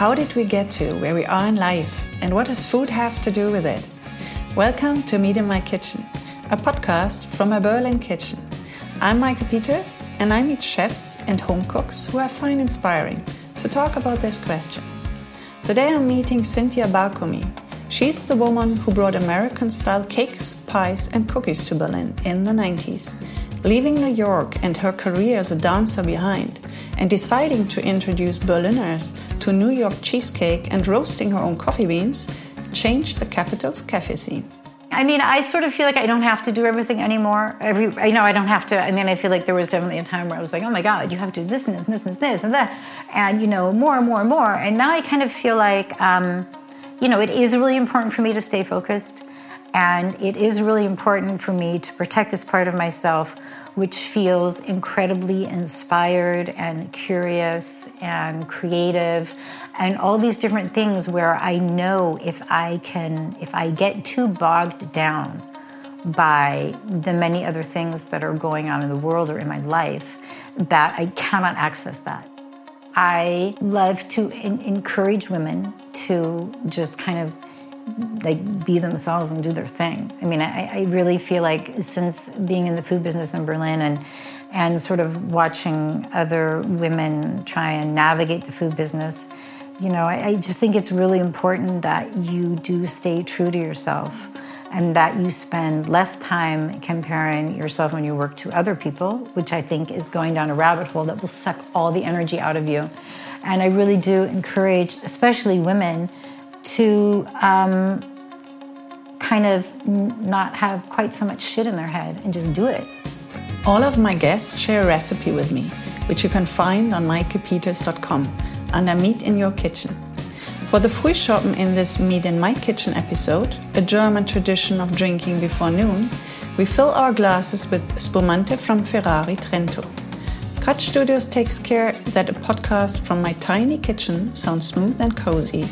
How did we get to where we are in life, and what does food have to do with it? Welcome to Meet in My Kitchen, a podcast from a Berlin kitchen. I'm Meike Peters, and I meet chefs and home cooks who I find inspiring to talk about this question. Today I'm meeting Cynthia Barcomi. She's the woman who brought American style cakes, pies, and cookies to Berlin in the 90s. Leaving New York and her career as a dancer behind, and deciding to introduce Berliners to New York cheesecake and roasting her own coffee beans, changed the capital's cafe scene. I mean, I sort of feel like I don't have to do everything anymore. Every, you know, I don't have to. I mean, I feel like there was definitely a time where I was like, oh my God, you have to do this and this and this and this and that, and you know, more and more and more. And now I kind of feel like, um, you know, it is really important for me to stay focused, and it is really important for me to protect this part of myself, which feels incredibly inspired and curious and creative and all these different things where I know if I can, if I get too bogged down by the many other things that are going on in the world or in my life, that I cannot access that. I love to in- encourage women to just kind of like be themselves and do their thing. I mean, I, I really feel like since being in the food business in Berlin and and sort of watching other women try and navigate the food business, you know, I, I just think it's really important that you do stay true to yourself and that you spend less time comparing yourself when you work to other people, which I think is going down a rabbit hole that will suck all the energy out of you. And I really do encourage, especially women, to um, kind of not have quite so much shit in their head and just do it. All of my guests share a recipe with me, which you can find on meikepeters.com under Meet in Your Kitchen. For the Frühschoppen in this Meet in My Kitchen episode, a German tradition of drinking before noon, we fill our glasses with spumante from Ferrari Trento. Cut Studios takes care that a podcast from my tiny kitchen sounds smooth and cozy,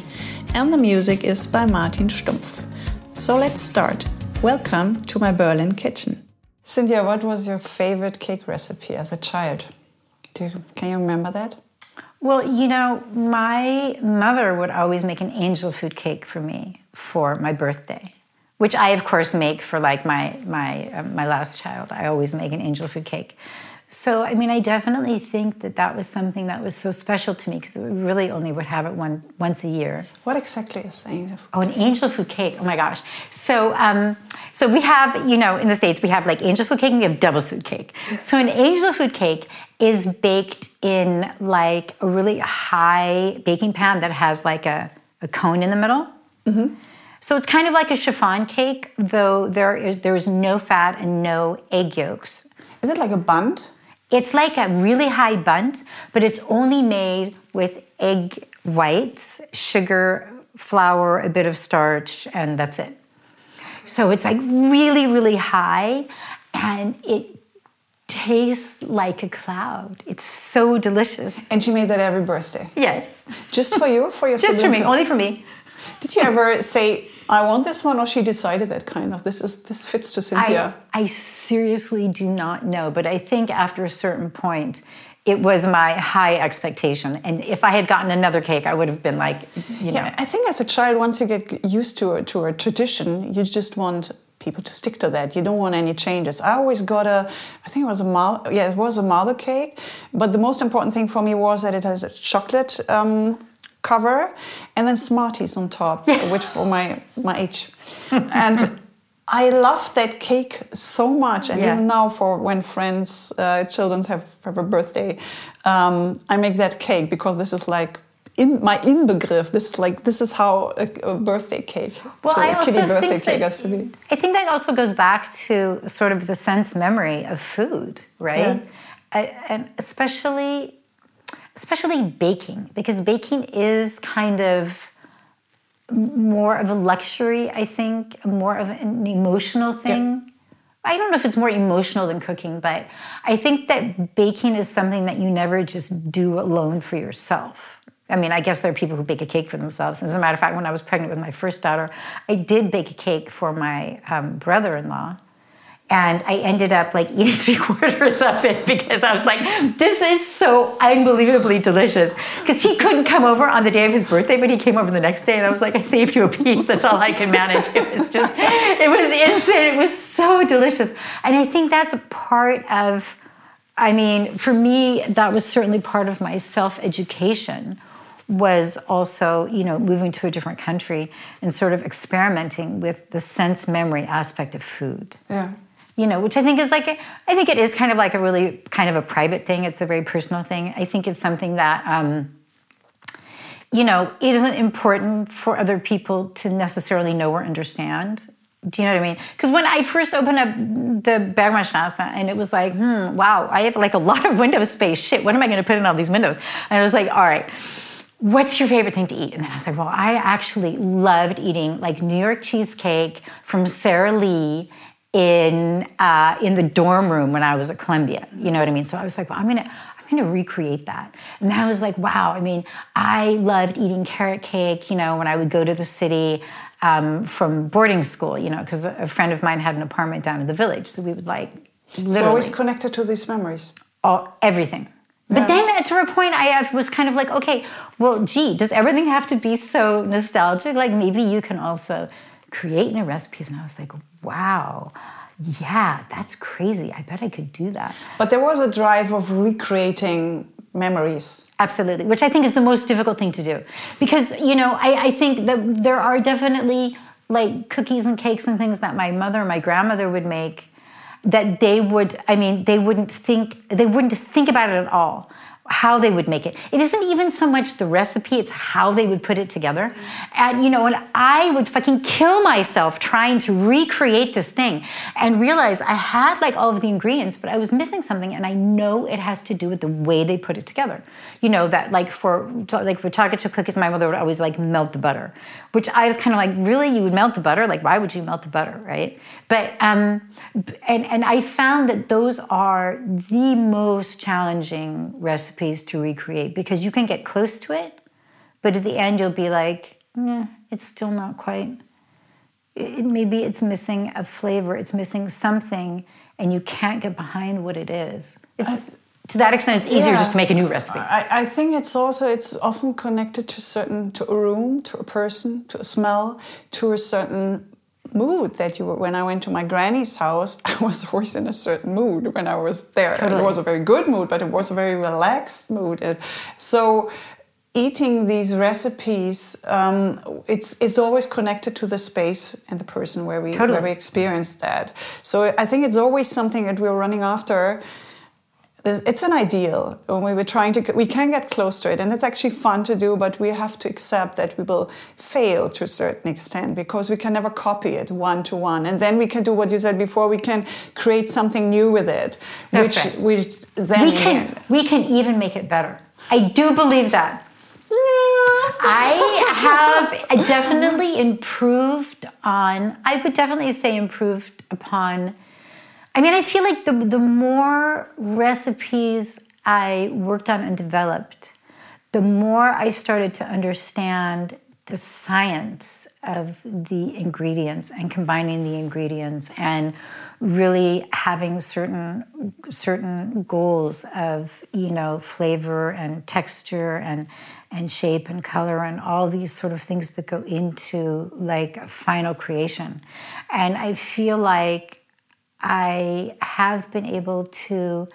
and the music is by Martin Stumpf. So let's start. Welcome to my Berlin kitchen. Cynthia, what was your favorite cake recipe as a child? Do you, can you remember that? Well, you know, my mother would always make an angel food cake for me for my birthday, which I, of course, make for like my my uh, my last child. I always make an angel food cake. So, I mean, I definitely think that that was something that was so special to me because we really only would have it one once a year. What exactly is an angel food? Oh, an angel food cake. Oh my gosh. So, um, so we have, you know, in the States, we have like angel food cake and we have devil's food cake. So, an angel food cake is baked in like a really high baking pan that has like a, a cone in the middle. Mm-hmm. So it's kind of like a chiffon cake, though there is there is no fat and no egg yolks. Is it like a bun? It's like a really high bundt, but it's only made with egg whites, sugar, flour, a bit of starch, and that's it. So it's like really, really high, and it tastes like a cloud. It's so delicious. And she made that every birthday? Yes. Just for you? For your Just for me, only for me. Did you ever say, I want this one, or she decided that kind of this is this fits to Cynthia? I, I seriously do not know, but I think after a certain point, it was my high expectation. And if I had gotten another cake, I would have been like, you know. Yeah, I think as a child, once you get used to a, to a tradition, you just want people to stick to that. You don't want any changes. I always got a, I think it was a mar, yeah, it was a marble cake. But the most important thing for me was that it has a chocolate um, cover and then Smarties on top, which for my my age. and I love that cake so much, and yeah. even now, for when friends, uh, children have, have a birthday, um, I make that cake because this is like in my inbegriff. This is like this is how a, a birthday cake, well, so I also kitty birthday think cake that, has to be. I think that also goes back to sort of the sense memory of food, right? Yeah. I, and especially especially baking, because baking is kind of more of a luxury, I think, more of an emotional thing. Yeah. I don't know if it's more emotional than cooking, but I think that baking is something that you never just do alone for yourself. I mean, I guess there are people who bake a cake for themselves. As a matter of fact, when I was pregnant with my first daughter, I did bake a cake for my um, brother in law and I ended up like eating three quarters of it because I was like, this is so unbelievably delicious. Because he couldn't come over on the day of his birthday, but he came over the next day, and I was like, I saved you a piece. That's all I can manage. It was just, it was insane. It was so delicious, and I think that's a part of. I mean, for me, that was certainly part of my self education was also, you know, moving to a different country and sort of experimenting with the sense memory aspect of food. Yeah you know, which I think is like, I think it is kind of like a really kind of a private thing. It's a very personal thing. I think it's something that, um, you know, it isn't important for other people to necessarily know or understand. Do you know what I mean? Because when I first opened up the Bergmannstrasse and it was like, hmm, wow, I have like a lot of window space. Shit, what am I going to put in all these windows? And I was like, all right, what's your favorite thing to eat? And then I was like, well, I actually loved eating like New York cheesecake from Sara Lee in uh, in the dorm room when I was at Columbia. You know what I mean? So I was like, well, I'm gonna I'm gonna recreate that. And I was like, wow. I mean, I loved eating carrot cake. You know, when I would go to the city. Um, from boarding school, you know, because a friend of mine had an apartment down in the village, so we would like. Literally, it's always connected to these memories. All everything. But yeah. then to a point, I was kind of like, okay, well, gee, does everything have to be so nostalgic? Like maybe you can also create new recipes. And I was like, wow, yeah, that's crazy. I bet I could do that. But there was a drive of recreating memories. Absolutely, which I think is the most difficult thing to do. Because, you know, I, I think that there are definitely like cookies and cakes and things that my mother and my grandmother would make that they would i mean they wouldn't think they wouldn't think about it at all how they would make it. It isn't even so much the recipe, it's how they would put it together. And you know, and I would fucking kill myself trying to recreate this thing and realize I had like all of the ingredients, but I was missing something and I know it has to do with the way they put it together. You know, that like for like for chocolate chip cookies, my mother would always like melt the butter, which I was kind of like, really, you would melt the butter? Like, why would you melt the butter, right? But um and and I found that those are the most challenging recipes recipes to recreate because you can get close to it, but at the end you'll be like, yeah, it's still not quite. It, maybe it's missing a flavor, it's missing something, and you can't get behind what it is. It's, to that extent, it's easier yeah. just to make a new recipe. I, I, think it's also it's often connected to certain to a room, to a person, to a smell, to a certain mood that you were when I went to my granny's house, I was always in a certain mood when I was there. Totally. It was a very good mood, but it was a very relaxed mood. So eating these recipes, um, it's it's always connected to the space and the person where we totally. where we experience that. So I think it's always something that we're running after it's an ideal. When we were trying to we can get close to it and it's actually fun to do but we have to accept that we will fail to a certain extent because we can never copy it one to one and then we can do what you said before. We can create something new with it That's which right. which then we can we can even make it better. I do believe that. I have definitely improved on, I would definitely say improved upon I mean, I feel like the, the more recipes I worked on and developed, the more I started to understand the science of the ingredients and combining the ingredients and really having certain certain goals of you know flavor and texture and and shape and color and all these sort of things that go into like a final creation. And i feel like I have been able to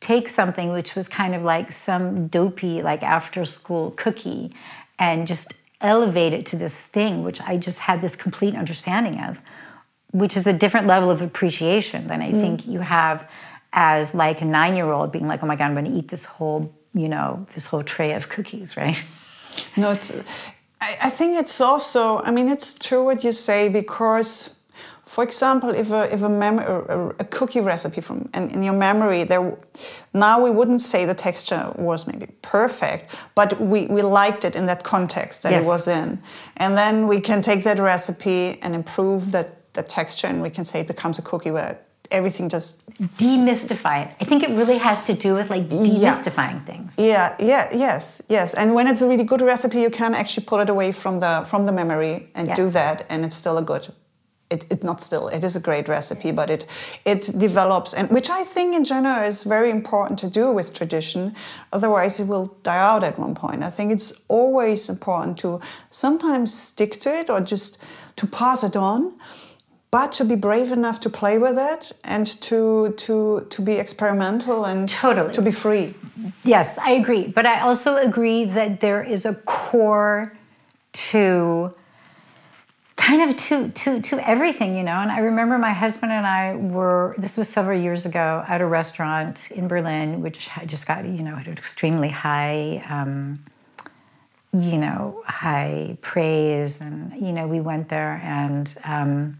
take something which was kind of like some dopey, like after school cookie, and just elevate it to this thing, which I just had this complete understanding of, which is a different level of appreciation than I mm. think you have as like a nine year old being like, oh my God, I'm going to eat this whole, you know, this whole tray of cookies, right? No, it's, I, I think it's also, I mean, it's true what you say because for example, if a if a, mem- a, a cookie recipe from in, in, your memory there, now we wouldn't say the texture was maybe perfect, but we, we liked it in that context that yes. it was in, and then we can take that recipe and improve that the texture, and we can say it becomes a cookie where everything just demystify it. I think it really has to do with like demystifying yeah. things. Yeah, yeah, yes, yes. And when it's a really good recipe, you can actually pull it away from the from the memory and yeah. do that, and it's still a good it, it not still it is a great recipe but it it develops. And which i think in general is very important to do with tradition. Otherwise it will die out at one point. I think it's always important to sometimes stick to it or just to pass it on but to be brave enough to play with it and to to to be experimental and totally. to be free. Yes i agree. But i also agree that there is a core to kind of to to to everything, you know. And I remember my husband and I were this was several years ago at a restaurant in Berlin, which just got you know extremely high. Um, you know, high praise, and you know, we went there, and um,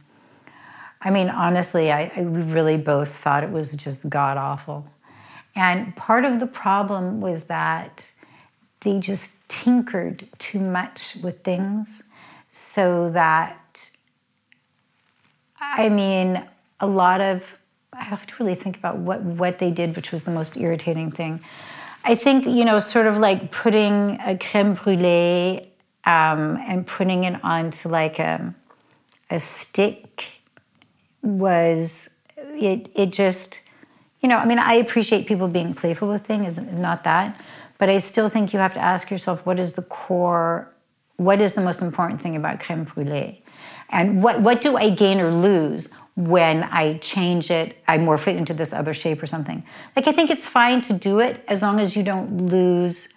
I mean, honestly, I, I we really both thought it was just god awful, and part of the problem was that they just tinkered too much with things so that I mean, a lot of I have to really think about what what they did, which was the most irritating thing. I think you know, sort of like putting a creme brulee um, and putting it onto like a a stick was it. It just you know, I mean, I appreciate people being playful with things, not that, but I still think you have to ask yourself what is the core what is the most important thing about creme brulee? And what, what do I gain or lose when I change it, I morph it into this other shape or something? Like, I think it's fine to do it as long as you don't lose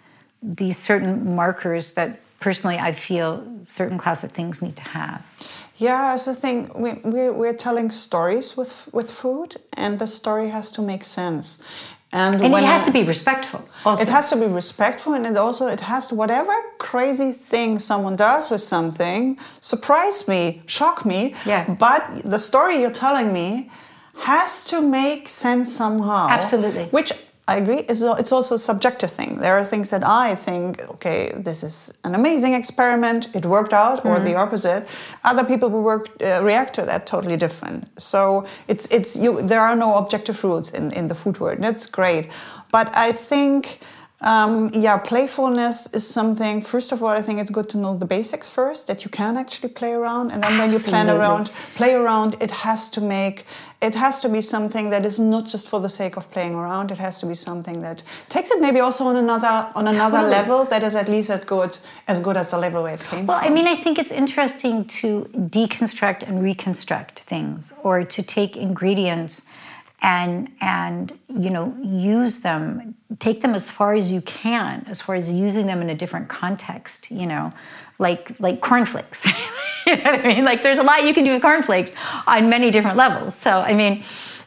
these certain markers that personally I feel certain classic things need to have. Yeah, it's the thing. We, we, we're telling stories with, with food, and the story has to make sense. And, and it has I, to be respectful. Also. It has to be respectful, and it also it has to whatever crazy thing someone does with something surprise me, shock me. Yeah. But the story you're telling me has to make sense somehow. Absolutely. Which I agree. It's, it's also a subjective thing. There are things that I think, okay, this is an amazing experiment. It worked out, or mm-hmm. the opposite. Other people who work uh, react to that totally different. So it's it's you. There are no objective rules in in the food world. That's great, but I think. Um, yeah, playfulness is something. First of all, I think it's good to know the basics first that you can actually play around, and then Absolutely. when you plan around, play around, it has to make it has to be something that is not just for the sake of playing around. It has to be something that takes it maybe also on another on another totally. level that is at least as good as good as the level where it came well, from. I mean, I think it's interesting to deconstruct and reconstruct things, or to take ingredients and and you know use them take them as far as you can as far as using them in a different context you know like like cornflakes you know what i mean like there's a lot you can do with cornflakes on many different levels so i mean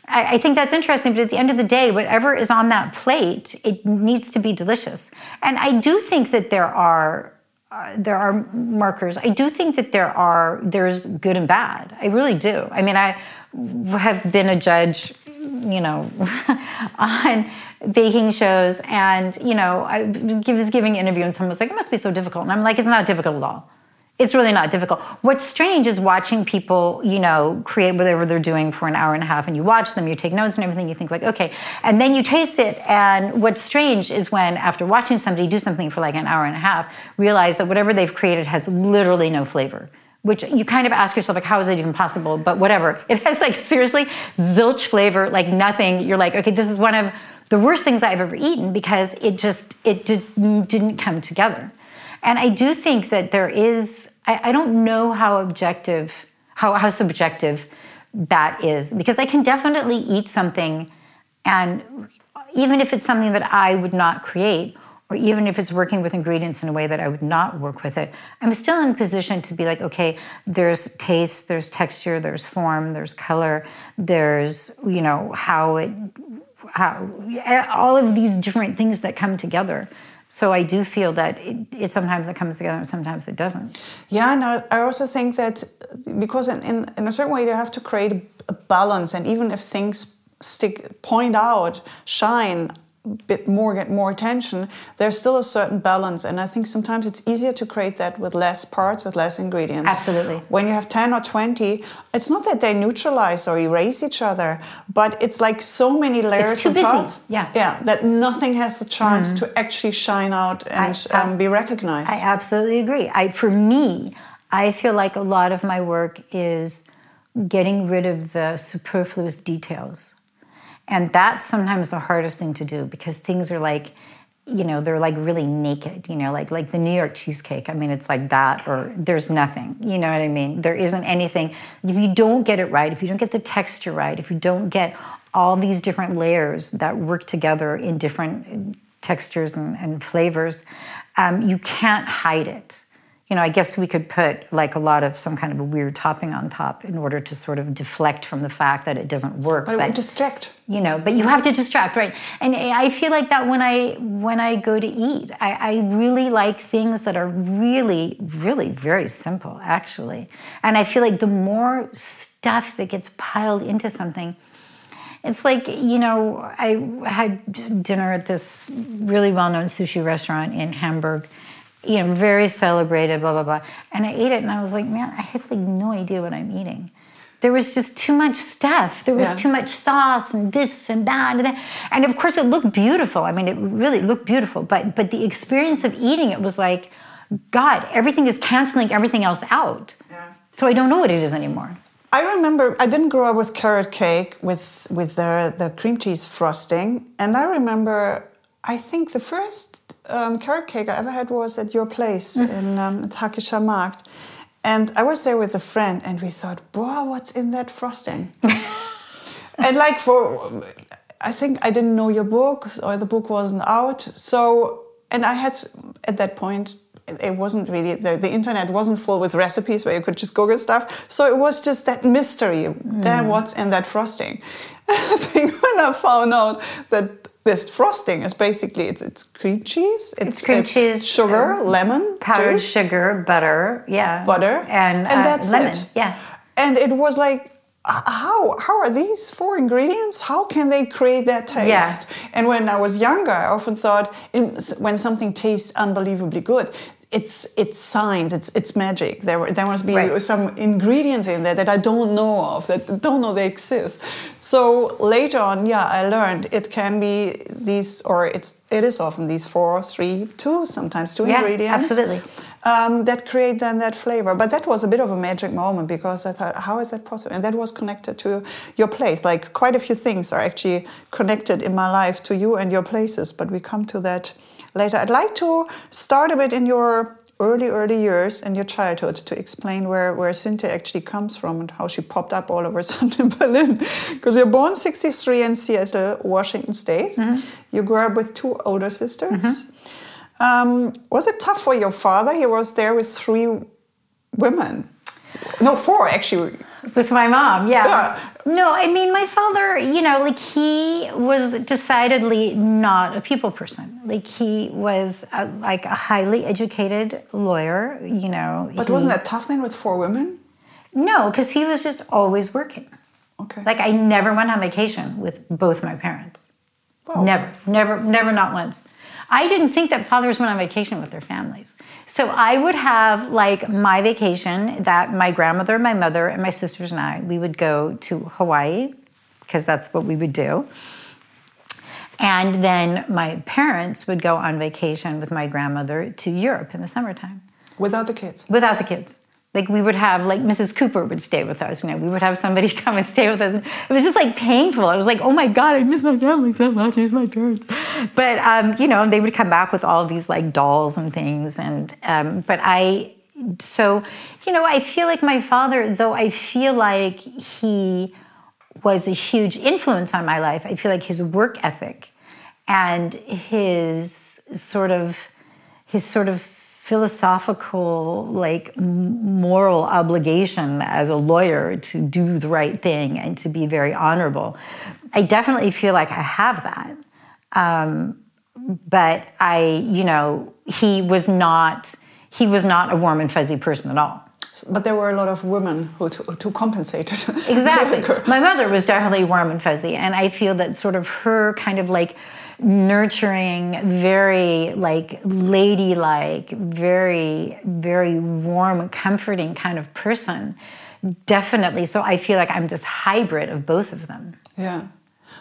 I, I think that's interesting but at the end of the day whatever is on that plate it needs to be delicious and i do think that there are uh, there are markers. I do think that there are there's good and bad. I really do. I mean, I have been a judge you know, on baking shows. And, you know, I was giving an interview and someone was like, it must be so difficult. And I'm like, it's not difficult at all. It's really not difficult. What's strange is watching people, you know, create whatever they're doing for an hour and a half and you watch them, you take notes and everything, you think like, okay. And then you taste it. And what's strange is when after watching somebody do something for like an hour and a half, realize that whatever they've created has literally no flavor which you kind of ask yourself like how is it even possible? But whatever. It has like seriously zilch flavor like nothing. You're like okay this is one of the worst things i've ever eaten because it just it just didn't come together. And i do think that there is i, I don't know how objective how, how subjective that is because i can definitely eat something and even if it's something that i would not create or even if it's working with ingredients in a way that I would not work with it, I'm still in position to be like, okay, there's taste, there's texture, there's form, there's color, there's, you know, how it, how, eh, all of these different things that come together. So I do feel that it, it, sometimes it comes together and sometimes it doesn't. Yeah, and I also think that because in, in, in a certain way you have to create a balance, and even if things stick point out, shine, bit more get more attention there's still a certain balance. And i think sometimes it's easier to create that with less parts with less ingredients. Absolutely. When you have 10 or 20 it's not that they neutralize or erase each other but it's like so many layers on busy. top yeah. Yeah that nothing has the chance mm. to actually shine out and I, um, be recognized. I absolutely agree. I for me i feel like a lot of my work is getting rid of the superfluous details. And that's sometimes the hardest thing to do because things are like, you know, they're like really naked, you know, like like the New York cheesecake. I mean, it's like that or there's nothing. You know what I mean? There isn't anything. If you don't get it right, if you don't get the texture right, if you don't get all these different layers that work together in different textures and, and flavors, um, you can't hide it you know, I guess we could put like a lot of some kind of a weird topping on top in order to sort of deflect from the fact that it doesn't work. But it would distract. You know, but you have to distract, right? And I feel like that when I when I go to eat, I, I really like things that are really, really very simple, actually. And I feel like the more stuff that gets piled into something, it's like you know, I had dinner at this really well-known sushi restaurant in Hamburg you know, very celebrated, blah, blah, blah. And I ate it and I was like, man, I have like no idea what I'm eating. There was just too much stuff. There was yeah. too much sauce and this and that and that. And of course it looked beautiful. I mean, it really looked beautiful. But but the experience of eating it was like, God, everything is canceling everything else out. Yeah. So I don't know what it is anymore. I remember I didn't grow up with carrot cake with with the the cream cheese frosting, and I remember I think the first um, carrot cake I ever had was at your place mm. in um, Hackescher Markt. And I was there with a friend, and we thought, "Boah, what's in that frosting?" and like for, I think I didn't know your book, or the book wasn't out. So, and I had at that point, it wasn't really the, the internet wasn't full with recipes where you could just Google stuff. So it was just that mystery. Mm. Then what's in that frosting? I think when I found out that this frosting is basically it's it's cream cheese, it's, it's cream it's cheese, sugar, lemon, powdered juice, sugar, butter, yeah, butter, and, and uh, that's lemon, it. yeah. And it was like how how are these four ingredients how can they create that taste yeah. and when i was younger i often thought in, when something tastes unbelievably good it's it's science it's it's magic. There there must be right. some ingredients in there that i don't know of that don't know they exist. So later on yeah i learned it can be these or it's it is often these four three two sometimes two yeah, ingredients absolutely. um, that create then that flavor. But that was a bit of a magic moment because i thought how is that possible? And that was connected to your place. Like quite a few things are actually connected in my life to you and your places but we come to that later. I'd like to start a bit in your early, early years in your childhood to explain where, where Cynthia actually comes from and how she popped up all over in Berlin. Because you're born 63 in Seattle, Washington State. Mm -hmm. You grew up with two older sisters. Mm -hmm. um, was it tough for your father? He was there with three women. No, four actually. With my mom, yeah. yeah. No, I mean, my father, you know, like he was decidedly not a people person. Like he was a, like a highly educated lawyer, you know. But he, wasn't that tough then with four women? No, because he was just always working. Okay. Like I never went on vacation with both my parents. Never, never, never, not once. I didn't think that fathers went on vacation with their families. So I would have like my vacation that my grandmother, my mother, and my sisters and I, we would go to Hawaii because that's what we would do. And then my parents would go on vacation with my grandmother to Europe in the summertime. Without the kids? Without the kids like we would have like Mrs. Cooper would stay with us. You know, we would have somebody come and stay with us. It was just like painful. I was like, oh my god, I miss my family so much. I miss my parents. But um, you know, they would come back with all these like dolls and things. And um, but I, so you know, I feel like my father, though I feel like he was a huge influence on my life. I feel like his work ethic and his sort of his sort of philosophical like moral obligation as a lawyer to do the right thing and to be very honorable i definitely feel like i have that um, but i you know he was not he was not a warm and fuzzy person at all but there were a lot of women who, to, compensated. exactly. My mother was definitely warm and fuzzy, and I feel that sort of her kind of like nurturing, very like ladylike, very, very warm, comforting kind of person. Definitely. So I feel like I'm this hybrid of both of them. Yeah.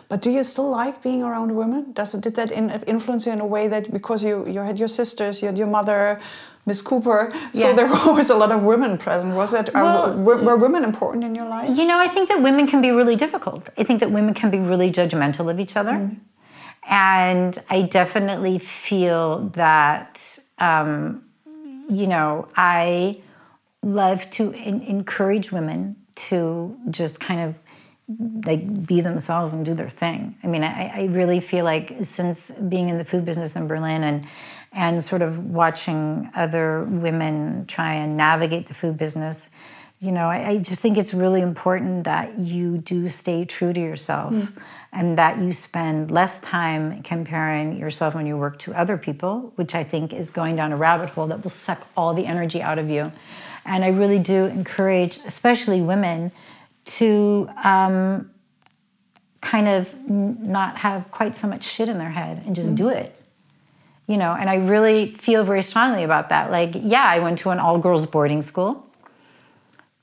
But do you still like being around women? Does it, did that in, influence you in a way that because you, you had your sisters, you had your mother, Miss Cooper. So Yeah. there were always a lot of women present. Was it? Well- were, were women important in your life? You know, I think that women can be really difficult. I think that women can be really judgmental of each other. Mm. And I definitely feel that, um, you know, I love to en- encourage women to just kind of like be themselves and do their thing. I mean, I, I really feel like since being in the food business in Berlin and and sort of watching other women try and navigate the food business, you know, I, I just think it's really important that you do stay true to yourself and that you spend less time comparing yourself when you work to other people, which I think is going down a rabbit hole that will suck all the energy out of you. And I really do encourage, especially women, to um, kind of not have quite so much shit in their head and just do it. You know, and I really feel very strongly about that. Like, yeah, I went to an all girls boarding school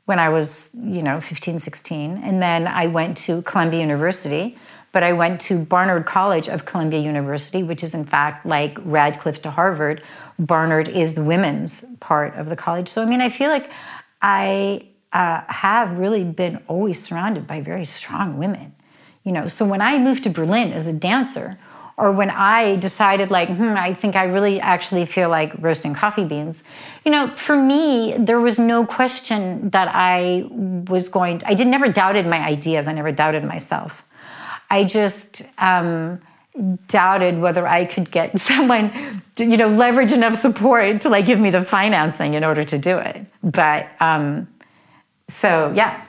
when I was, you know, 15, 16. And then I went to Columbia University, but I went to Barnard College of Columbia University, which is in fact like Radcliffe to Harvard. Barnard is the women's part of the college. So, I mean, I feel like I uh, have really been always surrounded by very strong women. You know, so when I moved to Berlin as a dancer, or when I decided, like, hmm, I think I really actually feel like roasting coffee beans, you know, for me, there was no question that I was going, to, I did never doubted my ideas, I never doubted myself. I just um, doubted whether I could get someone, to, you know, leverage enough support to like give me the financing in order to do it. But um, so, yeah.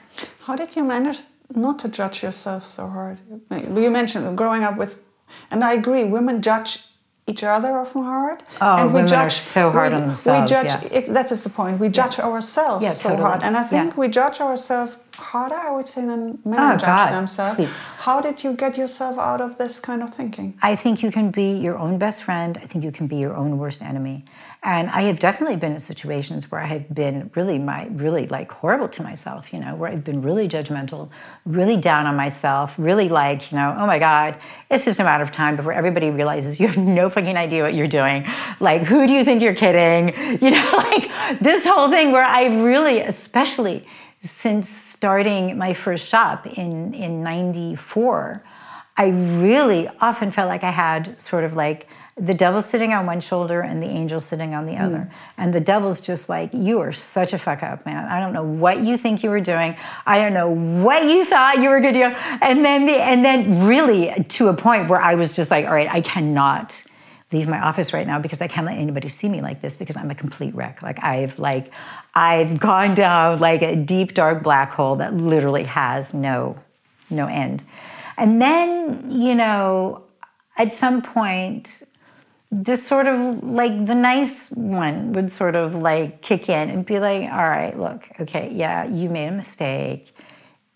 How did you manage not to judge yourself so hard? You mentioned growing up with, and I agree, women judge each other often hard. Oh, and women are so hard we, on themselves, We judge, yeah. it, that is the point. We judge ourselves Yeah, so totally. hard. And I think Yeah. we judge ourselves harder, I would say, than men Oh, judge themselves. please. How did you get yourself out of this kind of thinking? I think you can be your own best friend. I think you can be your own worst enemy. And I have definitely been in situations where I have been really my really like horrible to myself, you know, where I've been really judgmental, really down on myself, really like, you know, oh my God, it's just a matter of time before everybody realizes you have no fucking idea what you're doing. Like, who do you think you're kidding? You know, like this whole thing where I really, especially since starting my first shop in in 94 i really often felt like i had sort of like the devil sitting on one shoulder and the angel sitting on the hmm. other. And the devil's just like you are such a fuck up man. I don't know what you think you were doing. I don't know what you thought you were going to do. And then the and then really to a point where i was just like all right i cannot leave my office right now because I can't let anybody see me like this because I'm a complete wreck. Like I've like I've gone down like a deep dark black hole that literally has no no end. And then, you know, at some point this sort of like the nice one would sort of like kick in and be like, all right, look, okay, yeah, you made a mistake.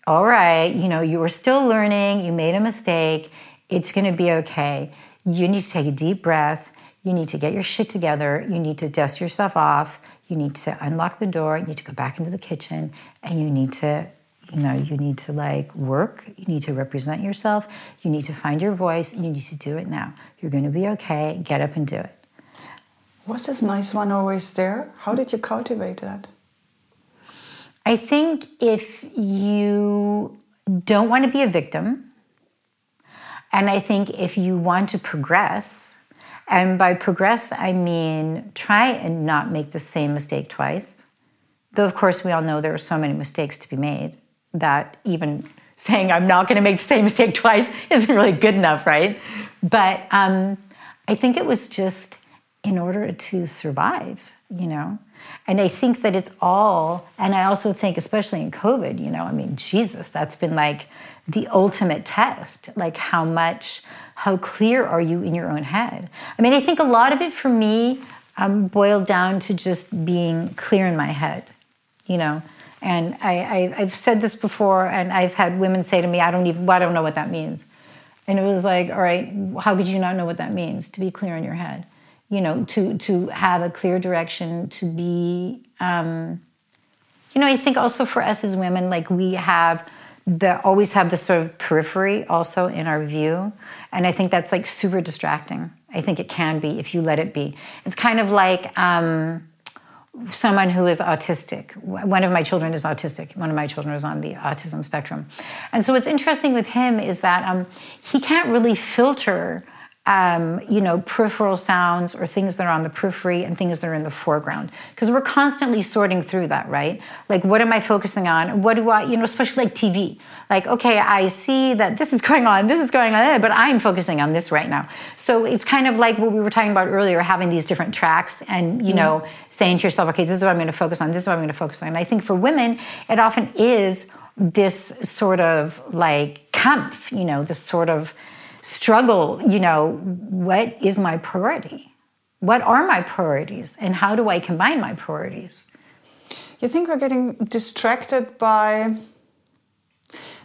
All right, you know, you were still learning, you made a mistake. It's going to be okay. You need to take a deep breath. You need to get your shit together. You need to dust yourself off. You need to unlock the door. You need to go back into the kitchen and you need to, you know, you need to like work. You need to represent yourself. You need to find your voice. You need to do it now. You're going to be okay. Get up and do it. Was this nice one always there? How did you cultivate that? I think if you don't want to be a victim, and I think if you want to progress, and by progress, I mean try and not make the same mistake twice. Though, of course, we all know there are so many mistakes to be made that even saying I'm not going to make the same mistake twice isn't really good enough, right? But um, I think it was just in order to survive, you know? And I think that it's all, and I also think, especially in COVID, you know, I mean, Jesus, that's been like the ultimate test. Like, how much, how clear are you in your own head? I mean, I think a lot of it for me um, boiled down to just being clear in my head, you know? And I, I, I've said this before, and I've had women say to me, I don't even, I don't know what that means. And it was like, all right, how could you not know what that means? To be clear in your head you know, to to have a clear direction, to be, um, you know, I think also for us as women, like we have the always have this sort of periphery also in our view, and I think that's like super distracting. I think it can be if you let it be. It's kind of like. Um, someone who is autistic. One of my children is autistic. One of my children is on the autism spectrum. And so what's interesting with him is that um, he can't really filter um, you know, peripheral sounds or things that are on the periphery and things that are in the foreground. Because we're constantly sorting through that, right? Like, what am I focusing on? What do I, you know, especially like TV. Like, okay, I see that this is going on, this is going on, eh, but I'm focusing on this right now. So it's kind of like what we were talking about earlier, having these different tracks and, you mm know, saying to yourself, okay, this is what I'm going to focus on, this is what I'm going to focus on. And I think for women, it often is this sort of like kampf, you know, this sort of, struggle, you know, what is my priority? What are my priorities? And how do I combine my priorities? You think we're getting distracted by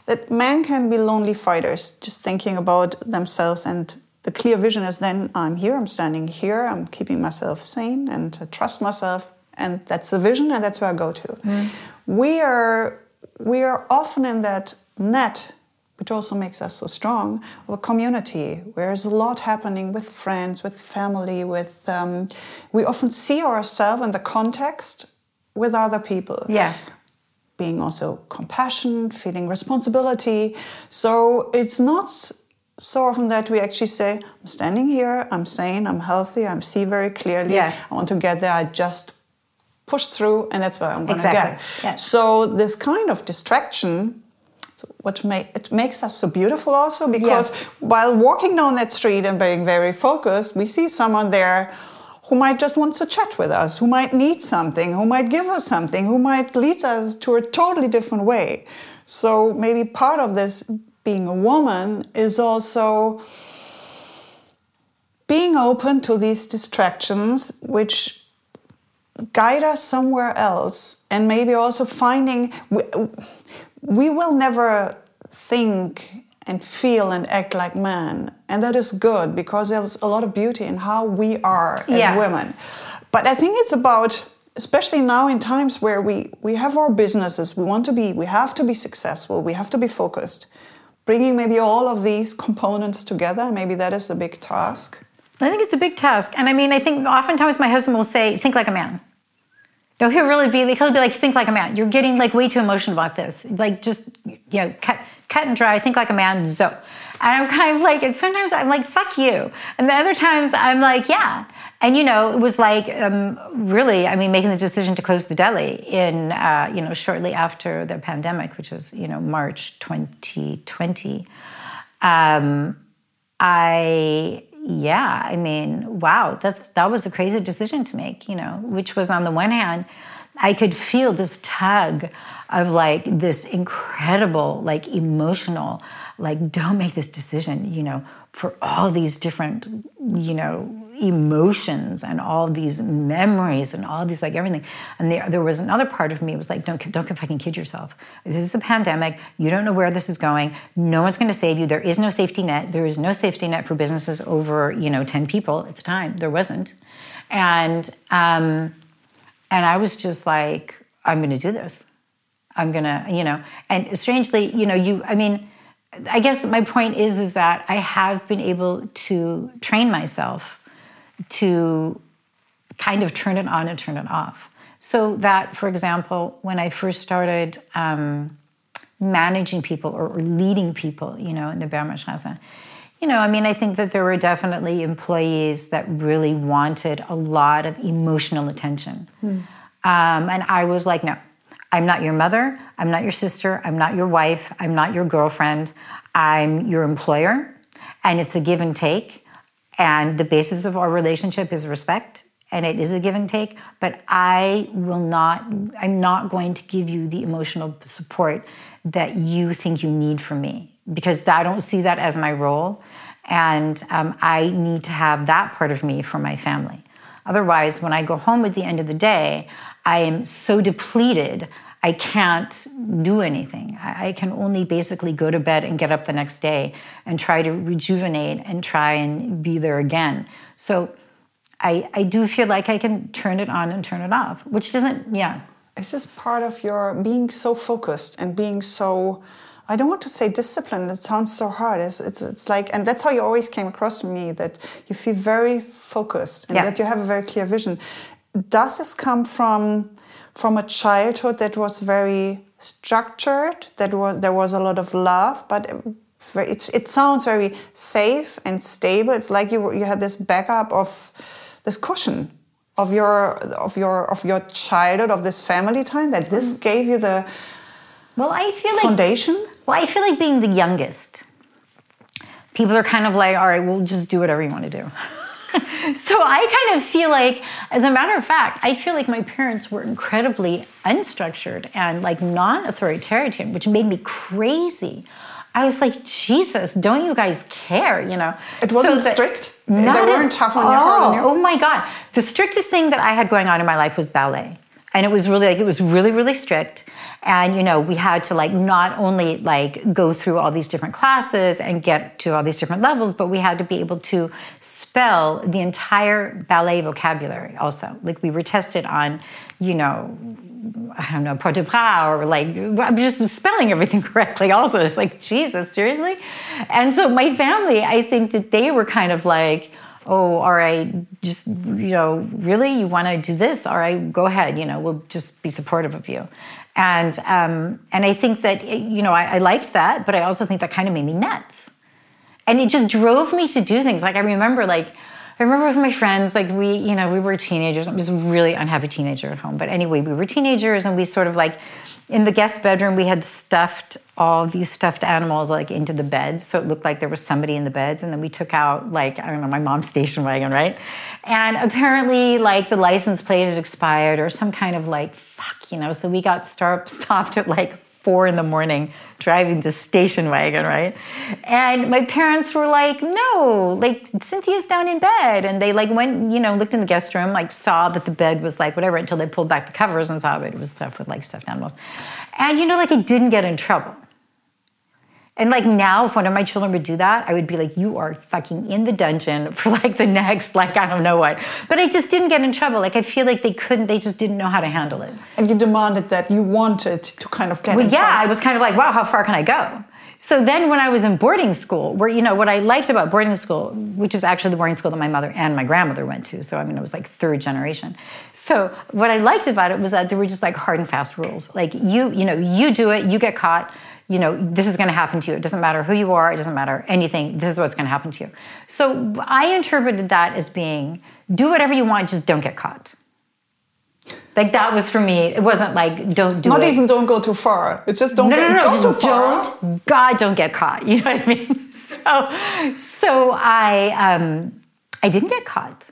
that men can be lonely fighters, just thinking about themselves and the clear vision is then I'm here, I'm standing here, I'm keeping myself sane and I trust myself and that's the vision and that's where I go to. Mm. We are we are often in that net which also makes us so strong, of a community where there's a lot happening with friends, with family, with um, we often see ourselves in the context with other people. Yeah. Being also compassion, feeling responsibility. So it's not so often that we actually say, I'm standing here, I'm sane, I'm healthy, I'm see very clearly, yeah. I want to get there, I just push through and that's where I'm going to exactly. get. Yeah. So this kind of distraction what may, it makes us so beautiful also because yeah. while walking down that street and being very focused, we see someone there who might just want to chat with us, who might need something, who might give us something, who might lead us to a totally different way. So maybe part of this being a woman is also being open to these distractions which guide us somewhere else and maybe also finding we will never think and feel and act like men. And that is good because there's a lot of beauty in how we are as yeah. women. But I think it's about especially now in times where we, we have our businesses, we want to be, we have to be successful, we have to be focused. Bringing maybe all of these components together, maybe that is the big task. I think it's a big task. And I mean, I think oftentimes my husband will say, think like a man. No, he'll really be he'll be like, think like a man. You're getting like way too emotional about this. Like just you know, cut cut and dry, think like a man, so. And I'm kind of like, and sometimes I'm like, fuck you. And the other times I'm like, yeah. And you know, it was like um, really, I mean, making the decision to close the deli in, uh, you know, shortly after the pandemic, which was, you know, March 2020. Um, I yeah, I mean, wow, that's that was a crazy decision to make, you know, which was on the one hand, I could feel this tug of like this incredible, like emotional, like don't make this decision, you know, for all these different, you know, emotions and all these memories and all these like everything. And there, there was another part of me was like, don't don't fucking kid yourself. This is the pandemic. You don't know where this is going. No one's going to save you. There is no safety net. There is no safety net for businesses over you know ten people at the time. There wasn't, and um, and I was just like, I'm going to do this. I'm going to you know. And strangely, you know, you I mean. I guess my point is is that I have been able to train myself to kind of turn it on and turn it off. So that, for example, when I first started um, managing people or, or, leading people, you know, in the Bergmannstrasse, you know, I mean, I think that there were definitely employees that really wanted a lot of emotional attention. Hmm. Um, and I was like, no, I'm not your mother. I'm not your sister. I'm not your wife. I'm not your girlfriend. I'm your employer. And it's a give and take. And the basis of our relationship is respect and it is a give and take but i will not i'm not going to give you the emotional support that you think you need from me because i don't see that as my role. And um, i need to have that part of me for my family. Otherwise when i go home at the end of the day i am so depleted I can't do anything. I can only basically go to bed and get up the next day and try to rejuvenate and try and be there again. So I, I do feel like I can turn it on and turn it off, which doesn't, yeah. It's just part of your being so focused and being so, I don't want to say disciplined, it sounds so hard. It's, it's, it's like, and that's how you always came across to me that you feel very focused and yeah. that you have a very clear vision does this come from from a childhood that was very structured? That was there was a lot of love, but it, it sounds very safe and stable. It's like you you had this backup of this cushion of your of your of your childhood of this family time that this mm. gave you the well I feel like foundation. Well, I feel like being the youngest. People are kind of like, all right, we'll just do whatever you want to do. so I kind of feel like, as a matter of fact, I feel like my parents were incredibly unstructured and like non-authoritarian, which made me crazy. I was like, Jesus, don't you guys care? You know, it wasn't so strict. They weren't tough on your heart. On your... Oh my God, the strictest thing that I had going on in my life was ballet, and it was really like it was really really strict and you know we had to like not only like go through all these different classes and get to all these different levels but we had to be able to spell the entire ballet vocabulary also like we were tested on you know I don't know, port de bras, or like, just spelling everything correctly also. It's like, Jesus, seriously? And so my family, I think that they were kind of like, oh, all right, just, you know, really, you want to do this? All right, go ahead, you know, we'll just be supportive of you. And um, and I think that you know I, I liked that, but I also think that kind of made me nuts, and it just drove me to do things. Like I remember, like I remember with my friends, like we you know we were teenagers. I was a really unhappy teenager at home, but anyway, we were teenagers, and we sort of like in the guest bedroom we had stuffed all these stuffed animals like into the beds. So it looked like there was somebody in the beds. And then we took out like i don't know my mom's station wagon right? And apparently like the license plate had expired or some kind of like fuck you know. So we got start, stopped at like four in the morning driving the station wagon, right? And my parents were like, no, like Cynthia's down in bed. And they like went, you know, looked in the guest room, like saw that the bed was like whatever until they pulled back the covers and saw that it was stuff with like stuffed animals. And you know, like it didn't get in trouble. And like now, if one of my children would do that, I would be like, you are fucking in the dungeon for like the next, like, I don't know what. But I just didn't get in trouble. Like, I feel like they couldn't, they just didn't know how to handle it. And you demanded that you wanted to kind of get well, yeah, trouble. I was kind of like, wow, how far can I go? So then when I was in boarding school, where, you know, what I liked about boarding school, which is actually the boarding school that my mother and my grandmother went to. So, I mean, it was like third generation. So what I liked about it was that there were just like hard and fast rules. Like you, you know, you do it, you get caught you know, this is going to happen to you. It doesn't matter who you are, it doesn't matter anything. This is what's going to happen to you. So I interpreted that as being do whatever you want, just don't get caught. Like that was for me. It wasn't like don't do Not it. even don't go too far. It's just don't no, get, no, no, go too far. Don't God don't get caught. You know what I mean? So so I um I didn't get caught.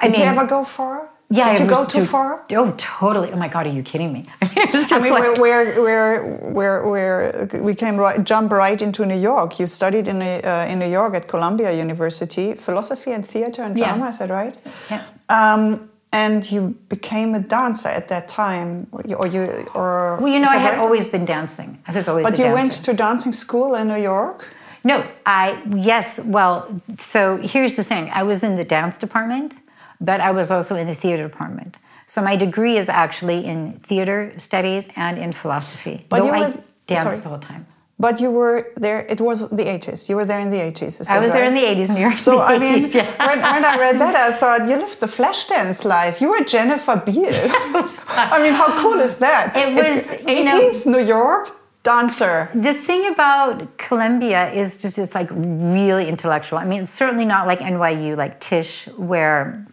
I Did mean, you ever go far? Yeah, Did you go too, too, far? Oh, totally. Oh my God, are you kidding me? I mean, just I mean like, we're, we're, we're, we're, we can right, jump right into New York. You studied in, uh, in New York at Columbia University, philosophy and theater and drama, yeah. is that right? Yeah. Um, and you became a dancer at that time, or you, or well, you know, I had right? always been dancing. I was always. But you dancer. went to dancing school in New York. No, I yes. Well, so here's the thing. I was in the dance department but I was also in the theater department. So my degree is actually in theater studies and in philosophy. But though I danced sorry. the whole time. But you were there, it was the 80s. You were there in the 80s. I was right? there in the 80s, New York. So, I mean, yeah. when, when, I read that, I thought, you lived the flash dance life. You were Jennifer Beals. I mean, how cool is that? It was, 80s, you know, New York, dancer. The thing about Columbia is just, it's like really intellectual. I mean, it's certainly not like NYU, like Tisch, where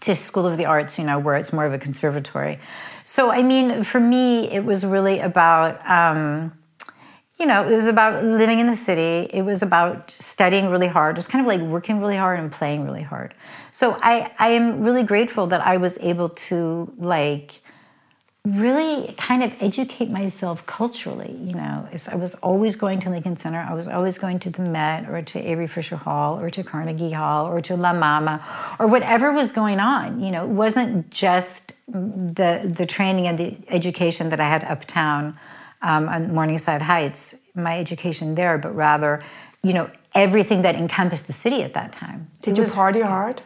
to School of the Arts, you know, where it's more of a conservatory. So, I mean, for me, it was really about, um, you know, it was about living in the city. It was about studying really hard. It was kind of like working really hard and playing really hard. So, I, I am really grateful that I was able to, like, really kind of educate myself culturally. You know, I was always going to Lincoln Center, I was always going to the Met or to Avery Fisher Hall or to Carnegie Hall or to La Mama or whatever was going on. You know, it wasn't just the the training and the education that I had uptown um, on Morningside Heights, my education there, but rather, you know, everything that encompassed the city at that time. Did it you was, party hard?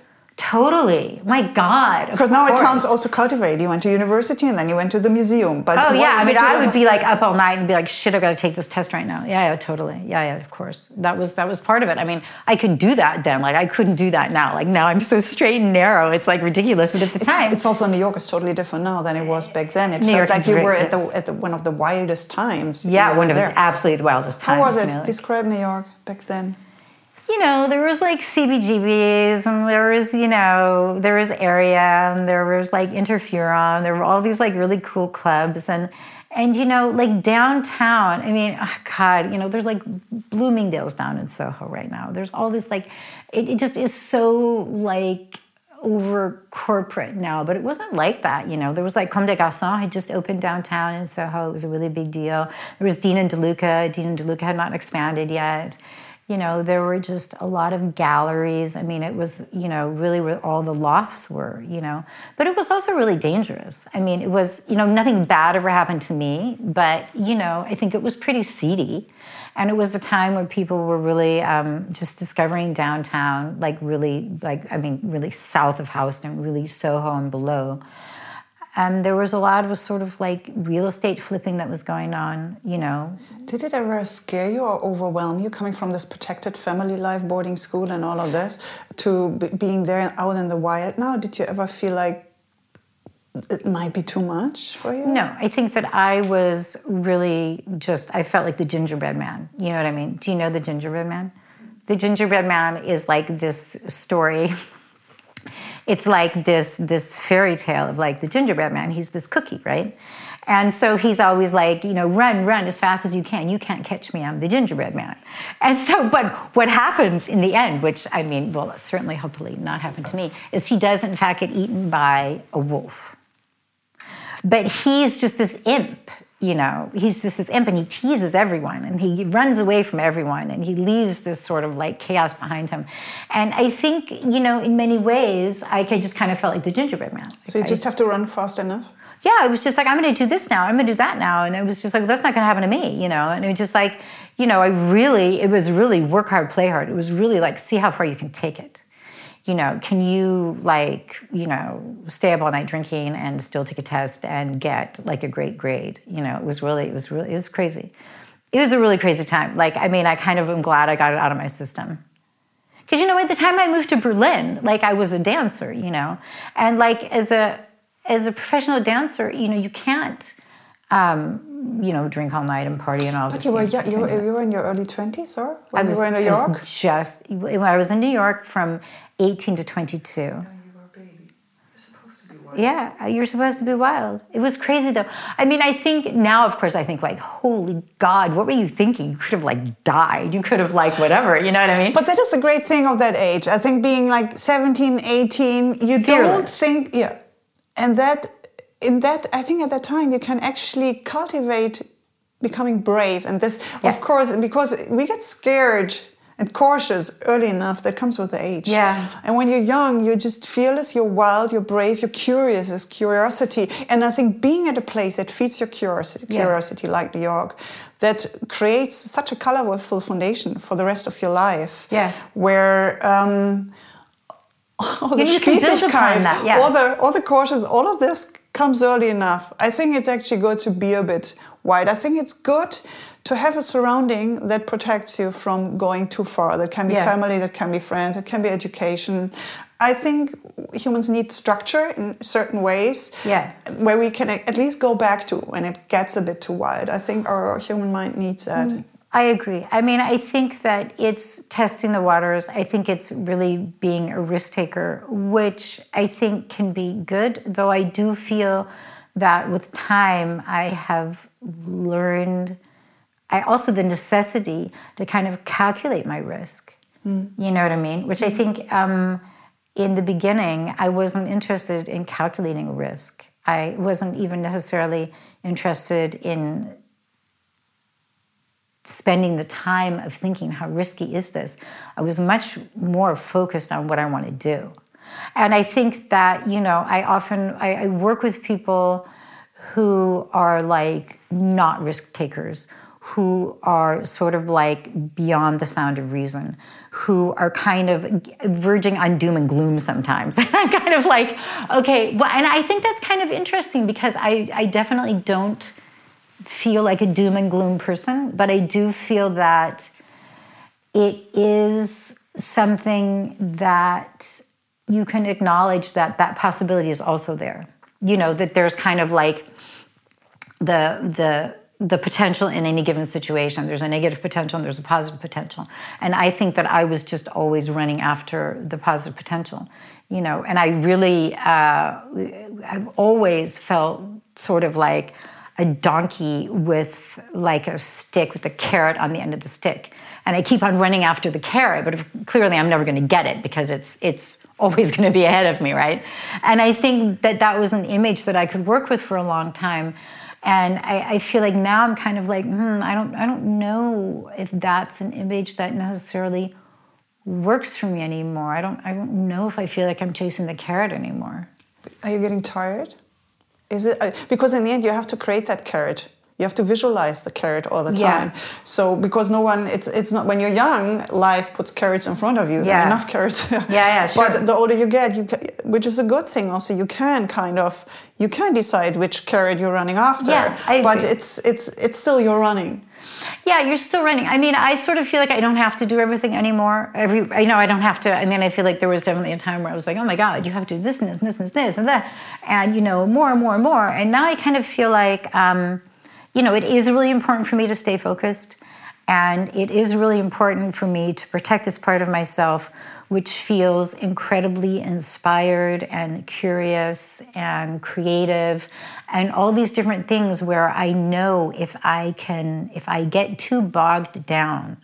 Totally. My God. Because now course. it sounds also cultivated. You went to university and then you went to the museum. But oh yeah, I mean, I would be like up all night and be like, shit, I've got to take this test right now. Yeah, yeah, totally. Yeah, yeah, of course. That was that was part of it. I mean, I could do that then. Like I couldn't do that now. Like now I'm so straight and narrow. It's like ridiculous. But at the it's, time, it's also New York is totally different now than it was back then. It New felt York like you were at the at the one of the wildest times. Yeah, one of the absolutely the wildest times. How was it? Describe New York back then you know, there was like CBGBs and there was, you know, there was area and there was like interferon. There were all these like really cool clubs and and you know, like downtown, I mean, oh God, you know, there's like Bloomingdale's down in Soho right now. There's all this like it, it just is so like over corporate now, but it wasn't like that, you know. There was like Comme des Garçons had just opened downtown in Soho. It was a really big deal. There was Dean and DeLuca. Dean and DeLuca had not expanded yet you know, there were just a lot of galleries. I mean, it was, you know, really where all the lofts were, you know. But it was also really dangerous. I mean, it was, you know, nothing bad ever happened to me, but, you know, I think it was pretty seedy. And it was the time where people were really um, just discovering downtown, like really, like, I mean, really south of Houston, really Soho and below. And um, there was a lot of sort of like real estate flipping that was going on, you know. Did it ever scare you or overwhelm you coming from this protected family life, boarding school, and all of this to being there out in the wild now? Did you ever feel like it might be too much for you? No, I think that I was really just, I felt like the gingerbread man. You know what I mean? Do you know the gingerbread man? The gingerbread man is like this story it's like this this fairy tale of like the gingerbread man. He's this cookie, right? And so he's always like, you know, run, run as fast as you can. You can't catch me. I'm the gingerbread man. And so, but what happens in the end, which I mean, will certainly hopefully not happen to me, is he does in fact get eaten by a wolf. But he's just this imp you know, he's just this imp and he teases everyone and he runs away from everyone and he leaves this sort of like chaos behind him. And I think, you know, in many ways, I just kind of felt like the gingerbread man. So you just have to run fast enough? Yeah, it was just like, I'm going to do this now. I'm going to do that now. And it was just like, that's not going to happen to me, you know? And it was just like, you know, I really, it was really work hard, play hard. It was really like, see how far you can take it you know, can you like, you know, stay up all night drinking and still take a test and get like a great grade? You know, it was really, it was really, it was crazy. It was a really crazy time. Like, I mean, I kind of am glad I got it out of my system. Because, you know, at the time I moved to Berlin, like I was a dancer, you know, and like as a, as a professional dancer, you know, you can't, um, you know, drink all night and party and all but this. But you were, yeah, you, were, you were in your early 20s, or when I was, you were in New York? just, when I was in New York from 18 to 22. Yeah, yeah, you're supposed to be wild. It was crazy though. I mean, I think now, of course, I think like, holy God, what were you thinking? You could have like died. You could have like whatever, you know what I mean? But that is a great thing of that age. I think being like 17, 18, you Fearless. don't think, yeah. And that, in that, I think at that time you can actually cultivate becoming brave. And this, yeah. of course, because we get scared and cautious early enough that comes with the age. Yeah. And when you're young you're just fearless you're wild you're brave you're curious there's curiosity. And i think being at a place that feeds your curiosity yeah. curiosity like new york that creates such a colorful foundation for the rest of your life. Yeah. Where um, all the that, yeah. all the all the cautious all of this comes early enough. I think it's actually good to be a bit wide. I think it's good to have a surrounding that protects you from going too far. That can be yeah. family, that can be friends, it can be education. I think humans need structure in certain ways yeah. where we can at least go back to when it gets a bit too wild. I think our human mind needs that. Mm, I agree. I mean, I think that it's testing the waters. I think it's really being a risk taker, which I think can be good, though I do feel that with time I have learned I also the necessity to kind of calculate my risk. Mm. You know what I mean? Which I hmm. think um, in the beginning I wasn't interested in calculating risk. I wasn't even necessarily interested in spending the time of thinking how risky is this. I was much more focused on what I want to do. And I think that, you know, I often I, I work with people who are like not risk takers who are sort of like beyond the sound of reason, who are kind of verging on doom and gloom sometimes. I'm kind of like, okay, well, and I think that's kind of interesting because I, I definitely don't feel like a doom and gloom person, but I do feel that it is something that you can acknowledge that that possibility is also there. You know, that there's kind of like the the the potential in any given situation. There's a negative potential and there's a positive potential. And I think that I was just always running after the positive potential, you know. And I really, uh, I've always felt sort of like a donkey with like a stick with a carrot on the end of the stick. And I keep on running after the carrot, but clearly I'm never going to get it because it's it's always going to be ahead of me, right? And I think that that was an image that I could work with for a long time. And I, I feel like now I'm kind of like, hmm, I don't I don't know if that's an image that necessarily works for me anymore. I don't I don't know if I feel like I'm chasing the carrot anymore. Are you getting tired? Is it uh, because in the end you have to create that carrot. You have to visualize the carrot all the time. Yeah. So because no one, it's it's not when you're young, life puts carrots in front of you. Yeah. enough carrots. yeah, yeah, sure. But the older you get, you which is a good thing. Also, you can kind of you can decide which carrot you're running after. Yeah, I agree. But it's it's it's still you're running. Yeah, you're still running. I mean, I sort of feel like I don't have to do everything anymore. Every, you know, I don't have to. I mean, I feel like there was definitely a time where I was like, oh my God, you have to do this and this and this and this and that, and you know, more and more and more. And now I kind of feel like, um, you know, it is really important for me to stay focused, and it is really important for me to protect this part of myself which feels incredibly inspired and curious and creative and all these different things where I know if I can, if I get too bogged down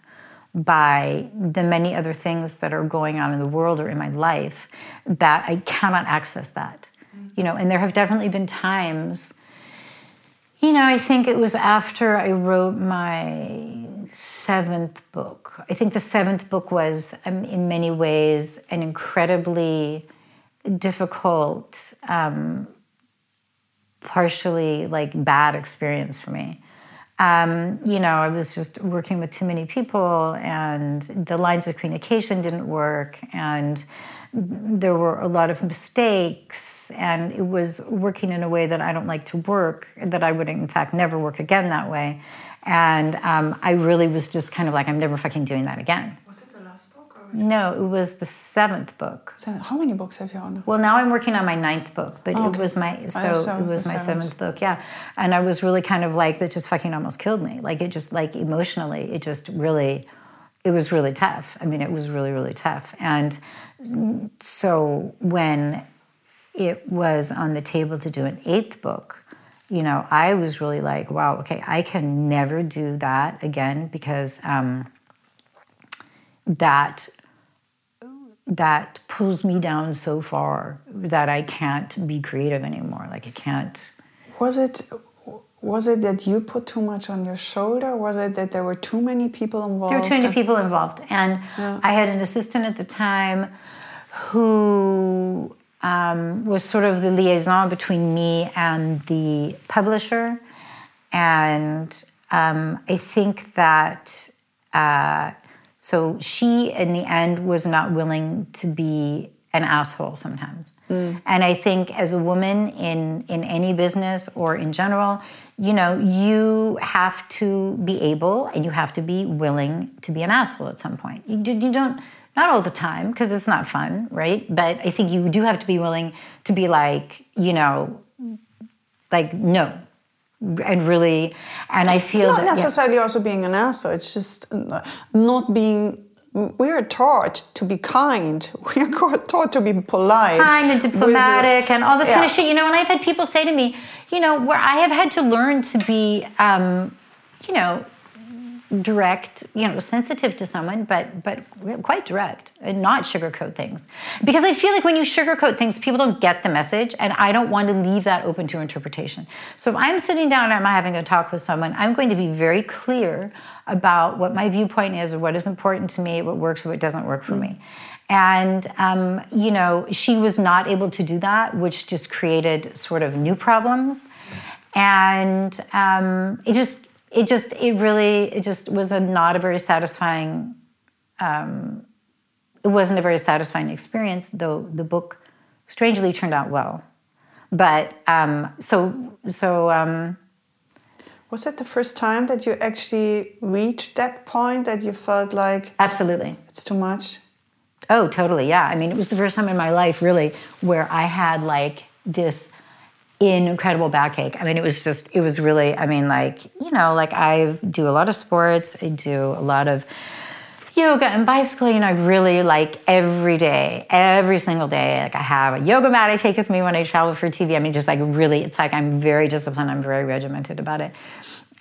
by the many other things that are going on in the world or in my life, that I cannot access that. You know, and there have definitely been times, you know, I think it was after I wrote my seventh book. I think the seventh book was, um, in many ways, an incredibly difficult, um, partially like bad experience for me. Um, you know, I was just working with too many people, and the lines of communication didn't work, and there were a lot of mistakes, and it was working in a way that I don't like to work, that I would, in fact, never work again that way. And um, I really was just kind of like, I'm never fucking doing that again. Was it the last book? no, it was the seventh book. So how many books have you on? Well, now I'm working on my ninth book, but oh, okay. it was my so it was my seventh book, yeah. And I was really kind of like that. Just fucking almost killed me. Like it just like emotionally, it just really, it was really tough. I mean, it was really really tough. And so when it was on the table to do an eighth book you know, I was really like, wow, okay, I can never do that again because um, that that pulls me down so far that I can't be creative anymore. Like I can't. Was it was it that you put too much on your shoulder? Was it that there were too many people involved? There were too many people involved, and yeah. I had an assistant at the time who um, was sort of the liaison between me and the publisher. And um, I think that, uh, so she in the end was not willing to be an asshole sometimes. Mm. And I think as a woman in, in any business or in general, you know, you have to be able and you have to be willing to be an asshole at some point. You, you don't not all the time because it's not fun, right? But I think you do have to be willing to be like, you know, like no, and really, and I feel it's not that, necessarily yeah. also being an asshole. It's just not being. We are taught to be kind. We are taught to be polite, kind and diplomatic, and all this yeah. kind of shit. You know, and I've had people say to me, you know, where I have had to learn to be, um, you know, direct, you know, sensitive to someone, but but quite direct and not sugarcoat things. Because I feel like when you sugarcoat things, people don't get the message, and I don't want to leave that open to interpretation. So if I'm sitting down and I'm having a talk with someone, I'm going to be very clear about what my viewpoint is, or what is important to me, what works, or what doesn't work for mm-hmm. me. And, um, you know, she was not able to do that, which just created sort of new problems. And um, it just, it just it really it just was a not a very satisfying um, it wasn't a very satisfying experience though the book strangely turned out well but um, so so um, was it the first time that you actually reached that point that you felt like absolutely. it's too much? Oh totally yeah. I mean it was the first time in my life really where i had like this incredible backache. I mean it was just it was really i mean like you know like i do a lot of sports. I do a lot of yoga and bicycling and I really like every day, every single day. Like I have a yoga mat I take with me when I travel for TV. I mean, just like really, it's like I'm very disciplined. I'm very regimented about it.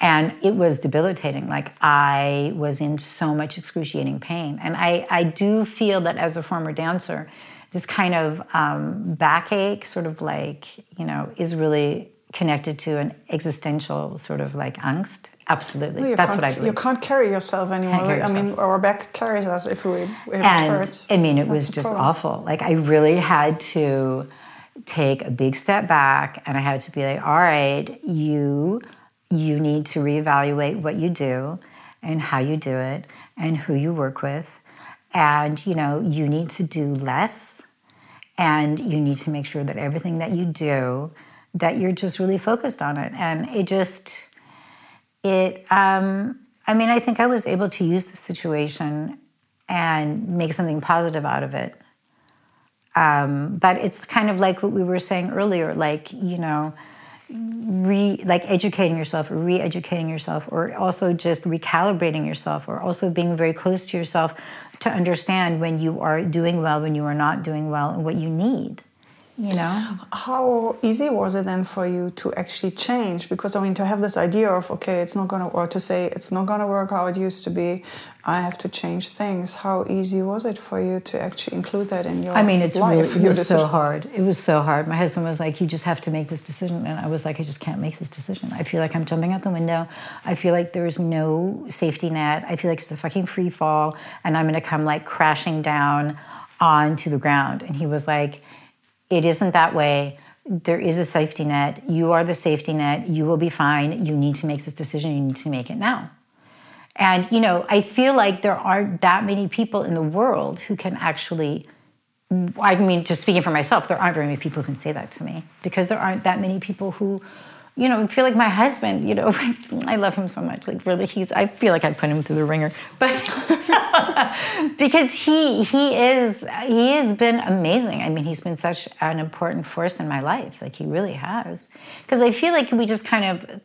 And it was debilitating. Like I was in so much excruciating pain. And I, I do feel that as a former dancer, this kind of um, backache, sort of like, you know, is really connected to an existential sort of like angst Absolutely, well, that's what I believe. You can't carry yourself anymore. Carry yourself. I mean, our back carries us if we. If and I mean, it was just problem. awful. Like I really had to take a big step back, and I had to be like, "All right, you, you need to reevaluate what you do, and how you do it, and who you work with, and you know, you need to do less, and you need to make sure that everything that you do, that you're just really focused on it, and it just." It um, i mean i think i was able to use the situation and make something positive out of it. Um, but it's kind of like what we were saying earlier like you know re like educating yourself or re-educating yourself or also just recalibrating yourself or also being very close to yourself to understand when you are doing well when you are not doing well and what you need you know? How easy was it then for you to actually change? Because i mean to have this idea of okay it's not going to or to say it's not going to work how it used to be i have to change things. How easy was it for you to actually include that in your i mean it's life, really, it was so hard. It was so hard. My husband was like you just have to make this decision. And i was like i just can't make this decision. I feel like i'm jumping out the window. I feel like there's no safety net. I feel like it's a fucking free fall and i'm going to come like crashing down onto the ground. And he was like it isn't that way. There is a safety net. You are the safety net. You will be fine. You need to make this decision. You need to make it now. And, you know, I feel like there aren't that many people in the world who can actually, I mean, just speaking for myself, there aren't very many people who can say that to me because there aren't that many people who you know, feel like my husband, you know, I love him so much. Like really, he's, I feel like I put him through the ringer, but because he, he is, he has been amazing. I mean, he's been such an important force in my life. Like he really has. Because I feel like we just kind of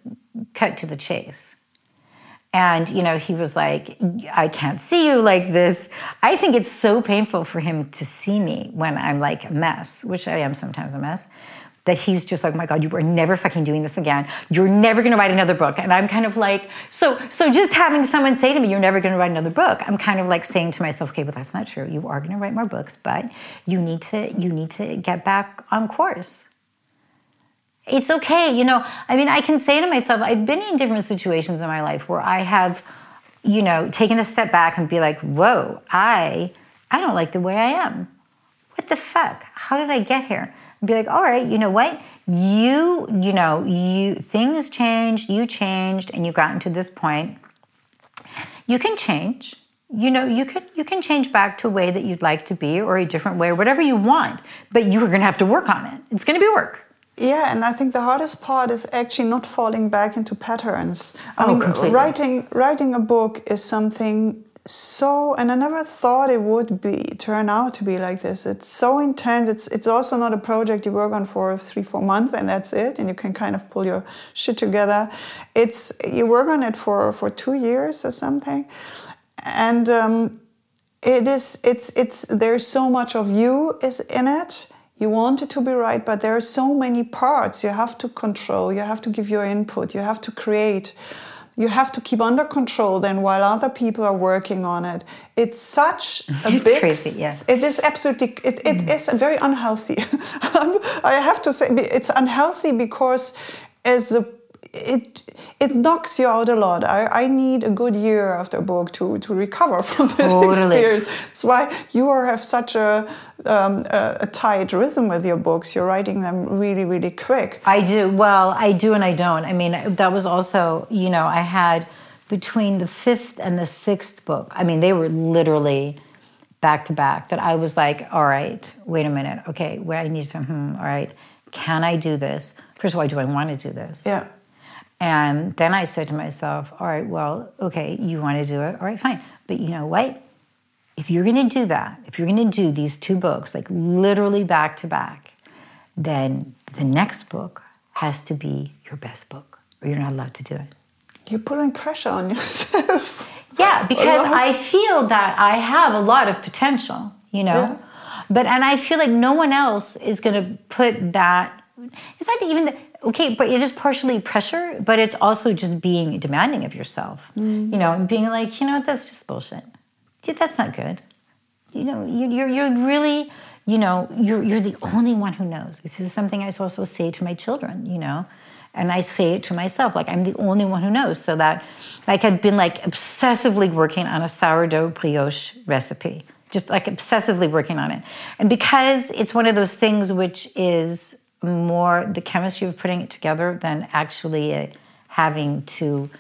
cut to the chase. And, you know, he was like, I can't see you like this. I think it's so painful for him to see me when I'm like a mess, which I am sometimes a mess that he's just like, oh my God, you are never fucking doing this again. You're never gonna write another book. And I'm kind of like, so so just having someone say to me, you're never gonna write another book, I'm kind of like saying to myself, okay, but that's not true. You are gonna write more books, but you need to you need to get back on course. It's okay, you know. I mean, I can say to myself, I've been in different situations in my life where I have, you know, taken a step back and be like, whoa, I I don't like the way I am. What the fuck? How did I get here? Be like, all right, you know what? You, you know, you things changed, you changed, and you gotten to this point. You can change. You know, you can you can change back to a way that you'd like to be or a different way or whatever you want, but you are gonna have to work on it. It's gonna be work. Yeah, and I think the hardest part is actually not falling back into patterns. I oh, mean, completely. writing writing a book is something so and i never thought it would be turn out to be like this. It's so intense. It's it's also not a project you work on for three four months and that's it and you can kind of pull your shit together. It's you work on it for for two years or something and um, it is it's it's there's so much of you is in it. You want it to be right but there are so many parts you have to control. You have to give your input. You have to create you have to keep under control then while other people are working on it it's such a it's big crazy yes it is absolutely it, it mm. is very unhealthy i have to say it's unhealthy because as a it it knocks you out a lot. I, I need a good year after a book to to recover from this Totally. experience. That's why you are, have such a, um, a a tight rhythm with your books. You're writing them really really quick. I do. Well, I do and I don't. I mean, that was also, you know, I had between the fifth and the sixth book, I mean, they were literally back to back that I was like, all right, wait a minute. Okay, where I need some, hmm, all right, can I do this? First of all, do I want to do this? Yeah. And then I said to myself, all right, well, okay, you want to do it. All right, fine. But you know what? If you're going to do that, if you're going to do these two books, like literally back to back, then the next book has to be your best book, or you're not allowed to do it. You're putting pressure on yourself. Yeah, because. I feel that I have a lot of potential, you know. Yeah. But and I feel like no one else is going to put that. Is that. It's not even the, okay, but it is partially pressure, but it's also just being demanding of yourself, Mm. you know, and being like, you know, that's just bullshit. Yeah, That's not good. You know, you- you're you're really, you know, you're you're the only one who knows. This is something I also say to my children, you know, and I say it to myself, like I'm the only one who knows. So that, like, I've been like obsessively working on a sourdough brioche recipe, just like obsessively working on it, and because it's one of those things which is more the chemistry of putting it together than actually having to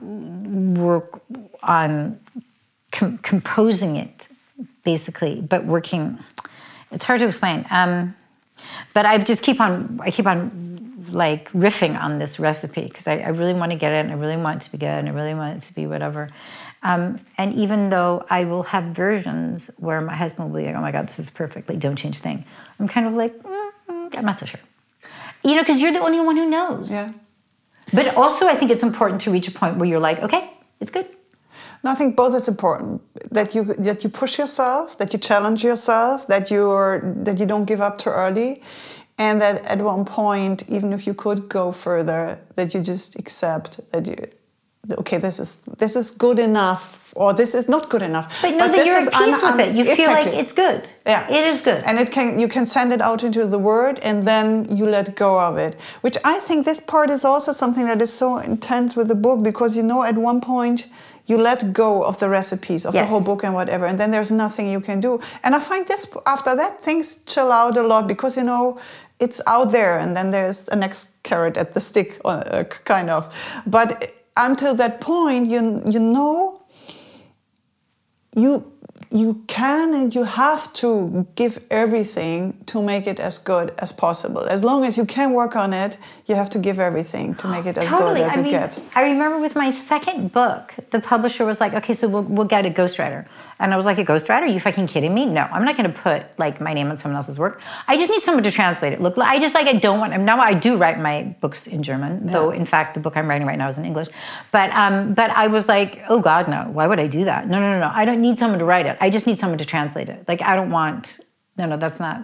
work on com- composing it, basically, but working. It's hard to explain. Um, but I just keep on. I keep on like riffing on this recipe because I, I really want to get it, and I really want it to be good, and I really want it to be whatever. Um, and even though I will have versions where my husband will be like, "Oh my God, this is perfect! Like, don't change a thing," I'm kind of like, mm, mm, I'm not so sure. You know, because you're the only one who knows. yeah. But also, I think it's important to reach a point where you're like, okay, it's good. No, I think both is important. That you that you push yourself, that you challenge yourself, that you're that you don't give up too early, and that at one point, even if you could go further, that you just accept that you okay, this is this is good enough, or this is not good enough. But know that you're at peace with it. You feel like it's good. Yeah, It is good. and it can you can send it out into the world, and then you let go of it. Which I think this part is also something that is so intense with the book because you know at one point you let go of the recipes of the whole book and whatever, and then there's nothing you can do. And I find this after that things chill out a lot because you know it's out there, and then there's the next carrot at the stick, uh, kind of. But until that point, you you know you you can and you have to give everything to make it as good as possible. As long as you can work on it, you have to give everything to make it as totally. good as I it mean, gets. I remember with my second book, the publisher was like, "Okay, so we'll, we'll get a ghostwriter," and I was like, "A ghostwriter? Are you fucking kidding me? No, I'm not going to put like my name on someone else's work. I just need someone to translate it. Look, I just like I don't want. Now I do write my books in German, though in fact the book I'm writing right now is in English. But um, but I was like, oh God, no. Why would I do that? No, no, no, no. I don't need someone to write it. I just need someone to translate it. Like I don't want. No, no, that's not.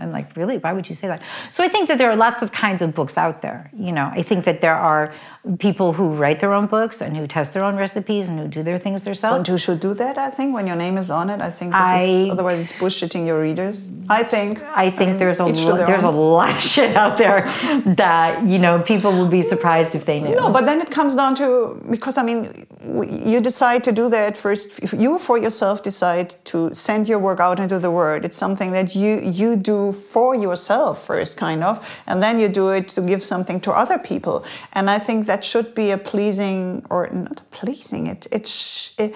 I'm like, really? Why would you say that? So I think that there are lots of kinds of books out there. You know, I think that there are people who write their own books and who test their own recipes and who do their things themselves. Don't you should do that, I think, when your name is on it. I think this I- is, otherwise it's bullshitting your readers. I think. I think mean, there's a lo- there's a lot of shit out there that you know people will be surprised if they knew. No, but then it comes down to because I mean, you decide to do that first. You for yourself decide to send your work out into the world, it's something that you you do for yourself first, kind of, and then you do it to give something to other people. And I think that should be a pleasing or not pleasing. It it's. It,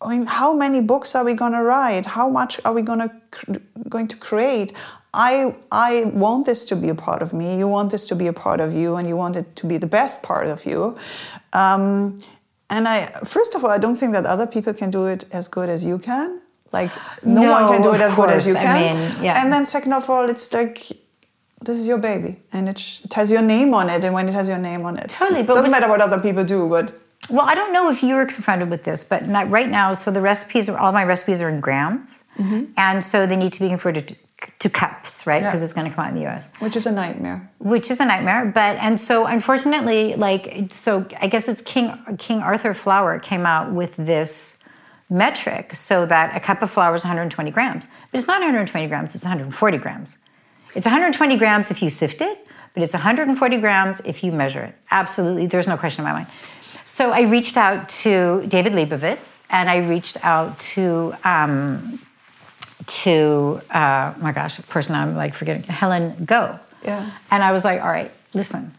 I mean, how many books are we going to write? How much are we going to going to create? I I want this to be a part of me. You want this to be a part of you, and you want it to be the best part of you. Um, and I first of all, I don't think that other people can do it as good as you can. Like no, No, one can do it as good as you course. I can. mean, yeah. And then second of all, it's like this is your baby, and it, sh- it has your name on it. And when it has your name on it, Totally, but doesn't matter what other people do. But Well, I don't know if you were confronted with this, but right now. So the recipes are all my recipes are in grams, mm-hmm. and so they need to be converted to, cups, right? Yeah. Because it's going to come out in the U.S. which is a nightmare. which is a nightmare. But and so unfortunately, like so, I guess it's King King Arthur Flour came out with this metric so that a cup of flour is 120 grams, but it's not 120 grams; it's 140 grams. It's 120 grams if you sift it, but it's 140 grams if you measure it. Absolutely, there's no question in my mind. So I reached out to David Lebovitz, and I reached out to um, to uh, my gosh, the person I'm like forgetting, Helen Goh. Yeah. And I was like, all right, listen,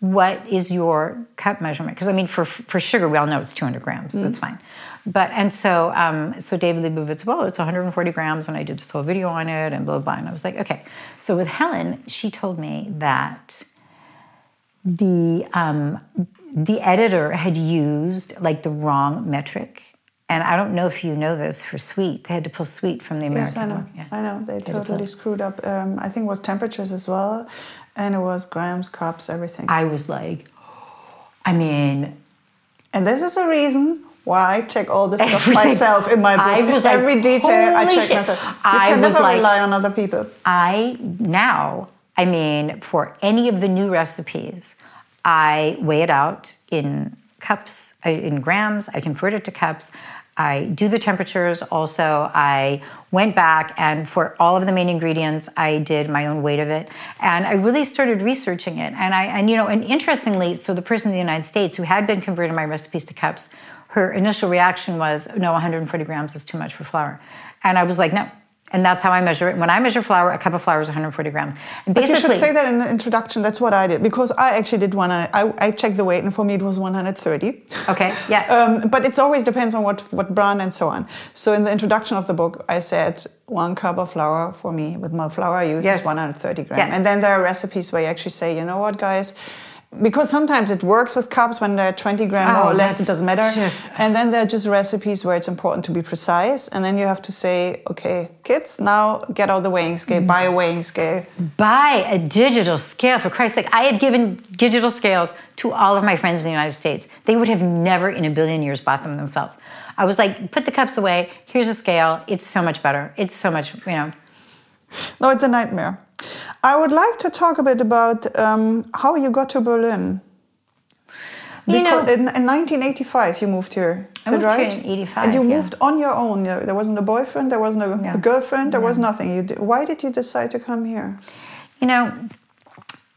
what is your cup measurement? Because I mean, for for sugar, we all know it's 200 grams. Mm-hmm. That's fine. But and so um, so David Lebovitz, well, it's 140 grams, and I did this whole video on it, and blah blah. blah. And I was like, okay. So with Helen, she told me that the um, the editor had used like the wrong metric. And I don't know if you know this for sweet. They had to pull sweet from the American Yes, I know. Yeah. I know. They to totally screwed up. Um, I think it was temperatures as well, and it was grams, cups, everything. I was like, I mean, and this is a reason why I check all this stuff myself in my book. I was like, every detail I check shit. myself. You I can never like- rely on other people. I now, I mean, for any of the new recipes, I weigh it out in cups, uh, in grams. I convert it to cups. I do the temperatures. Also, I went back and for all of the main ingredients, I did my own weight of it, and I really started researching it. And I, and you know, and interestingly, so the person in the United States who had been converting my recipes to cups, her initial reaction was, "No, 140 grams is too much for flour," and I was like, "No." And that's how I measure it. When I measure flour, a cup of flour is 140 grams. And But you should say that in the introduction. That's what I did because I actually did one. I, I checked the weight, and for me it was 130. okay, yeah. Um, but it always depends on what, what brand and so on. So in the introduction of the book, I said one cup of flour for me with my flour I use Yes. is 130 grams. Yeah. And then there are recipes where you actually say, you know what, guys. Because sometimes it works with cups when they're 20 gram more Oh, or less, it doesn't matter. just- And then there are just recipes where it's important to be precise. And then you have to say, okay, kids, now get out the weighing scale, buy a weighing scale. buy a digital scale for Christ's sake. I have given digital scales to all of my friends in the United States. They would have never in a billion years bought them themselves. I was like, put the cups away. Here's a scale. It's so much better. It's so much, you know. No, it's a nightmare. I would like to talk a bit about um, how you got to Berlin. You know- Because in, in 1985 you moved here. Is I moved here right? in 85, And you yeah. moved on your own. There wasn't a boyfriend. There wasn't a, No. girlfriend. There was nothing. You, d- why did you decide to come here? You know,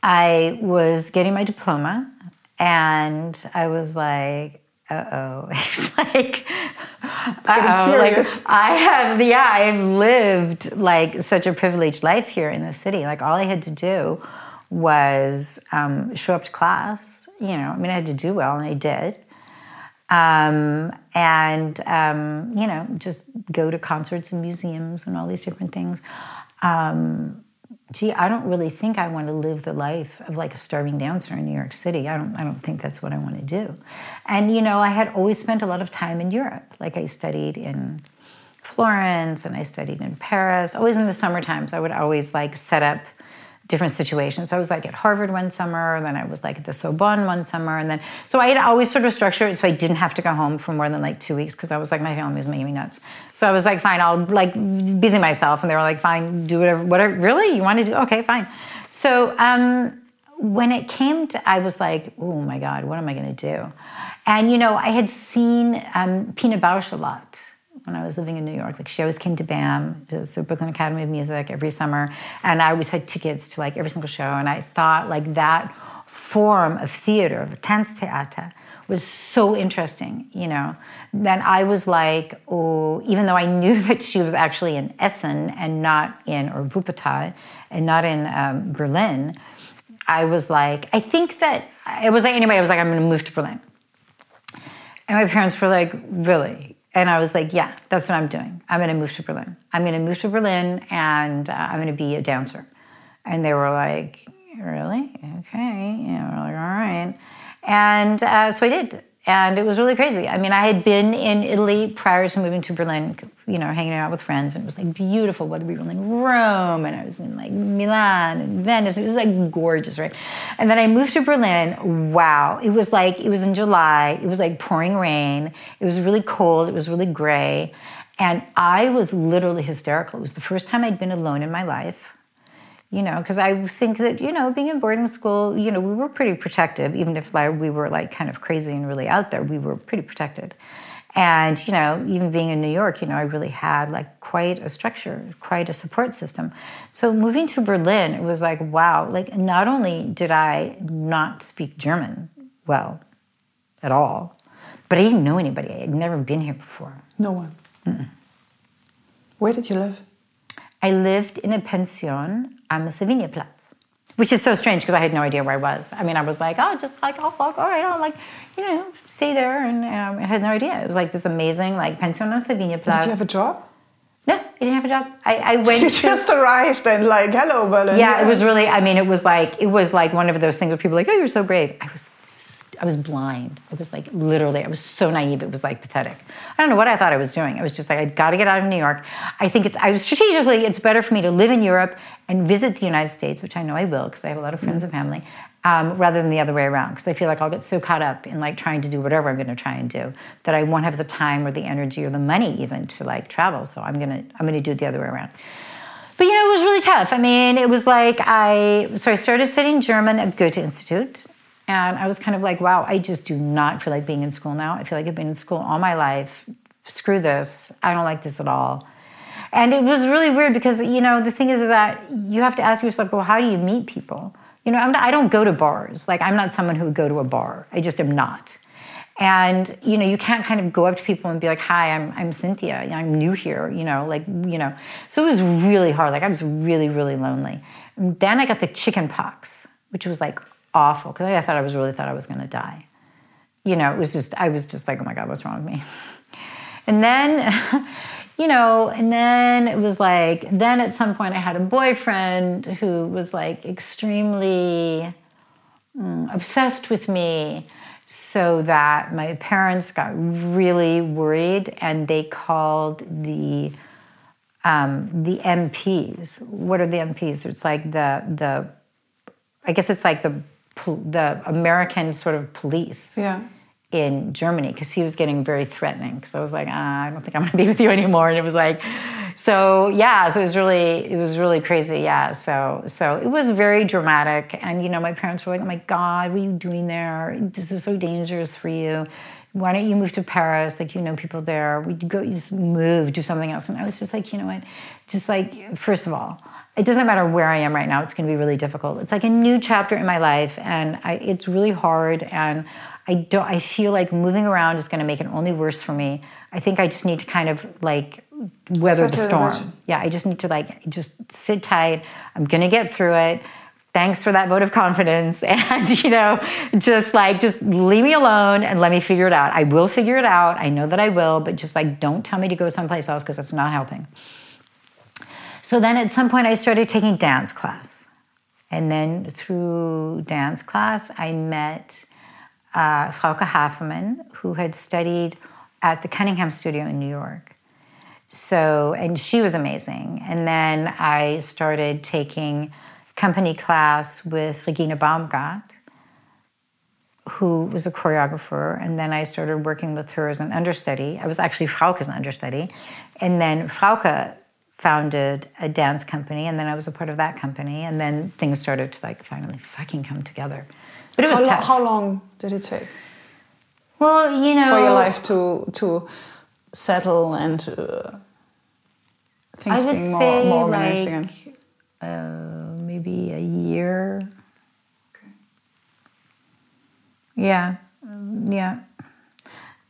I was getting my diploma and I was like, uh oh. It's like, uh-oh, serious. like I have, yeah, I've lived like such a privileged life here in the city. Like all I had to do was um, show up to class. You know, I mean, I had to do well, and I did. Um, and um, you know, just go to concerts and museums and all these different things. Um, gee, I don't really think I want to live the life of like a starving dancer in New York City. I don't I don't think that's what I want to do. And you know, I had always spent a lot of time in Europe. Like I studied in Florence and I studied in Paris. Always in the summer times, I would always like set up different situations. So I was like at Harvard one summer, and then I was like at the Sorbonne one summer, and then so I had always sort of structured it so I didn't have to go home for more than like two weeks because I was like my family was making me nuts. So I was like, fine, I'll like busy myself, and they were like, fine, do whatever, whatever. Really, you want to do? Okay, fine. So um, when it came to, I was like, oh my god, what am I going to do? And you know, I had seen um, Pina Bausch a lot when I was living in New York. Like she always came to BAM, the Brooklyn Academy of Music, every summer, and I always had tickets to like every single show. And I thought like that form of theater, of Tanztheater, was so interesting, you know. Then I was like, oh, even though I knew that she was actually in Essen and not in or Wuppertal and not in um, Berlin, I was like, I think that it was like anyway. I was like, I'm going to move to Berlin. And my parents were like, really? And I was like, yeah, that's what I'm doing. I'm going to move to Berlin. I'm going to move to Berlin and uh, I'm going to be a dancer. And they were like, really? Okay. Know, we're like, all right. And uh, so I did. And it was really crazy. I mean, I had been in Italy prior to moving to Berlin, you know, hanging out with friends, and it was like beautiful weather. We were in Rome, and I was in like Milan and Venice. It was like gorgeous, right? And then I moved to Berlin. Wow. It was like, it was in July. It was like pouring rain. It was really cold. It was really gray. And I was literally hysterical. It was the first time I'd been alone in my life you know because i think that you know being in boarding school you know we were pretty protective even if like we were like kind of crazy and really out there we were pretty protected And, you know, even being in New York, you know, I really had like quite a structure, quite a support system. So moving to Berlin, it was like, wow, like not only did I not speak German well at all, but I didn't know anybody. I had never been here before. No one. Mm-mm. Where did you live? I lived in a pension am Platz, which is so strange because I had no idea where I was. I mean, I was like, oh, just like, oh, fuck, all right, I'll like, you know, stay there. And um, I had no idea. It was like this amazing, like, pension am Platz. Did you have a job? No, I didn't have a job. I, I went. You just arrived and like, hello, Berlin. Yeah, it was really. I mean, it was like it was like one of those things where people were like, oh, you're so brave. I was I was blind. It was like literally, I was so naive. It was like pathetic. I don't know what I thought I was doing. I was just like, I got to get out of New York. I think it's, I was strategically, it's better for me to live in Europe and visit the United States, which I know I will because I have a lot of friends and family, um, rather than the other way around. Because I feel like I'll get so caught up in like trying to do whatever I'm going to try and do that I won't have the time or the energy or the money even to like travel. So I'm gonna, I'm gonna do it the other way around. But you know, it was really tough. I mean, it was like I so I started studying German at Goethe Institute, and I was kind of like, wow, I just do not feel like being in school now. I feel like I've been in school all my life. Screw this. I don't like this at all. And it was really weird because, you know, the thing is that you have to ask yourself, well, how do you meet people? You know, not, I don't go to bars. Like, I'm not someone who would go to a bar. I just am not. And, you know, you can't kind of go up to people and be like, hi, I'm, I'm Cynthia. I'm new here, you know, like, you know. So it was really hard. Like, I was really, really lonely. And then I got the chicken pox, which was like awful because I thought I was really thought I was going to die. You know, it was just I was just like, oh my god, what's wrong with me? And then, you know, and then it was like, then at some point I had a boyfriend who was like extremely mm, obsessed with me so that my parents got really worried and they called the um, the MPs. What are the MPs? It's like the the I guess it's like the the American sort of police yeah. in Germany because he was getting very threatening. Because I was like, ah, I don't think I'm going to be with you anymore. And it was like, so yeah, so it was really, it was really crazy. Yeah, so so it was very dramatic. And you know, my parents were like, oh my God, what are you doing there? This is so dangerous for you. Why don't you move to Paris? Like you know people there. We go, you just move, do something else. And I was just like, you know what? Just like first of all it doesn't matter where I am right now, it's going to be really difficult. It's like a new chapter in my life, and I, it's really hard. And I don't. I feel like moving around is going to make it only worse for me. I think I just need to kind of like weather the storm. Yeah, I just need to like just sit tight. I'm going to get through it. Thanks for that vote of confidence, and you know, just like just leave me alone and let me figure it out. I will figure it out. I know that I will, but just like don't tell me to go someplace else because that's not helping. So then at some point, I started taking dance class. And then through dance class, I met uh, Frauke Hafermann, who had studied at the Cunningham Studio in New York. So, and she was amazing. And then I started taking company class with Regina Baumgart, who was a choreographer. And then I started working with her as an understudy. I was actually Frauke's understudy. And then Frauke founded a dance company and then I was a part of that company and then things started to like finally fucking come together. But it was how, tough. how long did it take? Well, you know, for your life to to settle and uh, things I would being more, say more like, again. Uh, maybe a year. Okay. Yeah, yeah.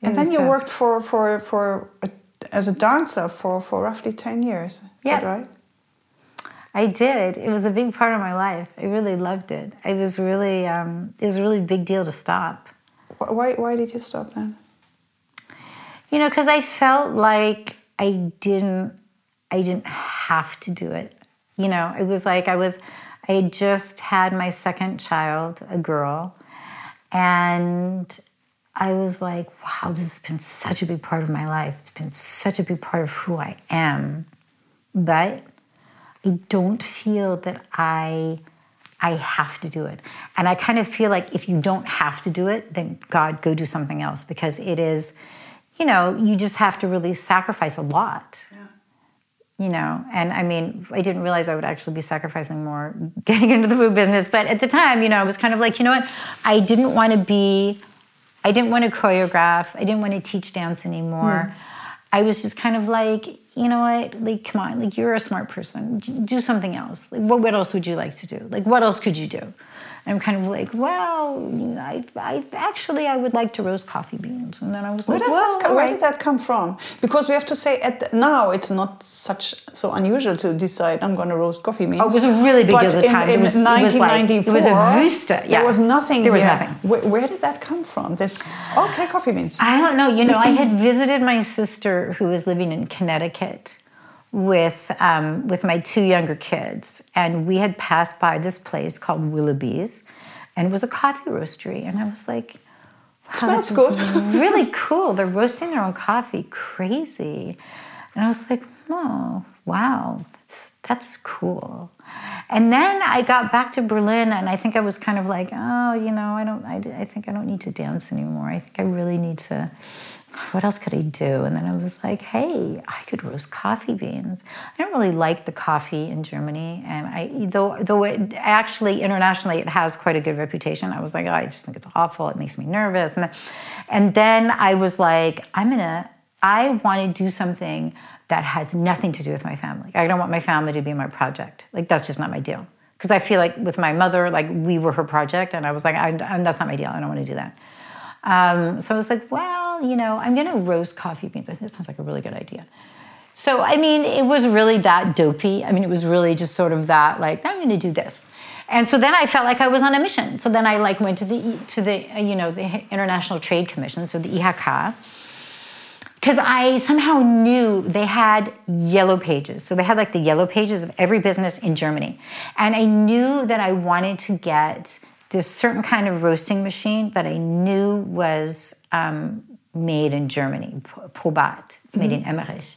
It and then you tough. worked for for for a as a dancer for, for roughly 10 years. Is yeah. that right? I did. It was a big part of my life. I really loved it. It was really, um, it was a really big deal to stop. Why, why did you stop then? You know, because I felt like I didn't, I didn't have to do it. You know, it was like I was, I just had my second child, a girl, and I was like, wow, this has been such a big part of my life. It's been such a big part of who I am. But I don't feel that I I have to do it. And I kind of feel like if you don't have to do it, then God, go do something else because it is, you know, you just have to really sacrifice a lot. Yeah. You know, and I mean, I didn't realize I would actually be sacrificing more getting into the food business. But at the time, you know, I was kind of like, you know what? I didn't want to be I didn't want to choreograph. I didn't want to teach dance anymore. Hmm. I was just kind of like, you know what? Like, come on, like you're a smart person. Do something else. Like, what, what else would you like to do? Like, what else could you do? I'm kind of like, well, I, I actually I would like to roast coffee beans. And then I was Where, like, well, this co- all where right. did that come from? Because we have to say at the, now it's not such so unusual to decide I'm going to roast coffee beans. Oh, it was a really big but deal at the time. In It was- it was like- 1994, it was a Wüste, yeah. There was nothing. There was here. nothing. Where, where did that come from? This okay, coffee beans. I don't know. You know, I had visited my sister who was living in Connecticut with um, with my two younger kids, and we had passed by this place called Willoughby's, and it was a coffee roastery, and I was like. Wow, that's good. really cool. They're roasting their own coffee. Crazy. And I was like, oh, wow, that's, that's cool. And then I got back to Berlin and I think I was kind of like, oh, you know, I don't, I, I think I don't need to dance anymore. I think I really need to, God, what else could I do? And then I was like, hey, I could roast coffee beans. I don't really like the coffee in Germany. And I, though, though it actually internationally, it has quite a good reputation. I was like, oh, I just think it's awful. It makes me nervous. And then, and then I was like, I'm gonna, I want to do something that has nothing to do with my family. I don't want my family to be my project. Like that's just not my deal. Because I feel like with my mother, like we were her project, and I was like, I, I'm, that's not my deal. I don't want to do that. Um, so I was like, well, you know, I'm going to roast coffee beans. I think that sounds like a really good idea. So I mean, it was really that dopey. I mean, it was really just sort of that, like, I'm going to do this. And so then I felt like I was on a mission. So then I like went to the to the uh, you know the International Trade Commission, so the IHK, because I somehow knew they had yellow pages. So they had like the yellow pages of every business in Germany. And I knew that I wanted to get this certain kind of roasting machine that I knew was um, made in Germany, Probat. It's made in Emmerich.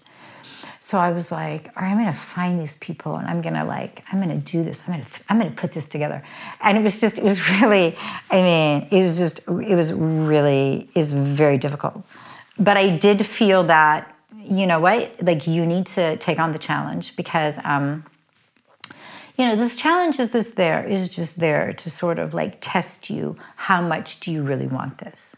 So I was like, all right, I'm gonna find these people and I'm gonna like, I'm gonna do this. I'm gonna, I'm gonna put this together. And it was just, it was really, I mean, it was just, it was really, it was very difficult. But I did feel that, you know what, like you need to take on the challenge because, um, you know, this challenge is this there is just there to sort of like test you. How much do you really want this?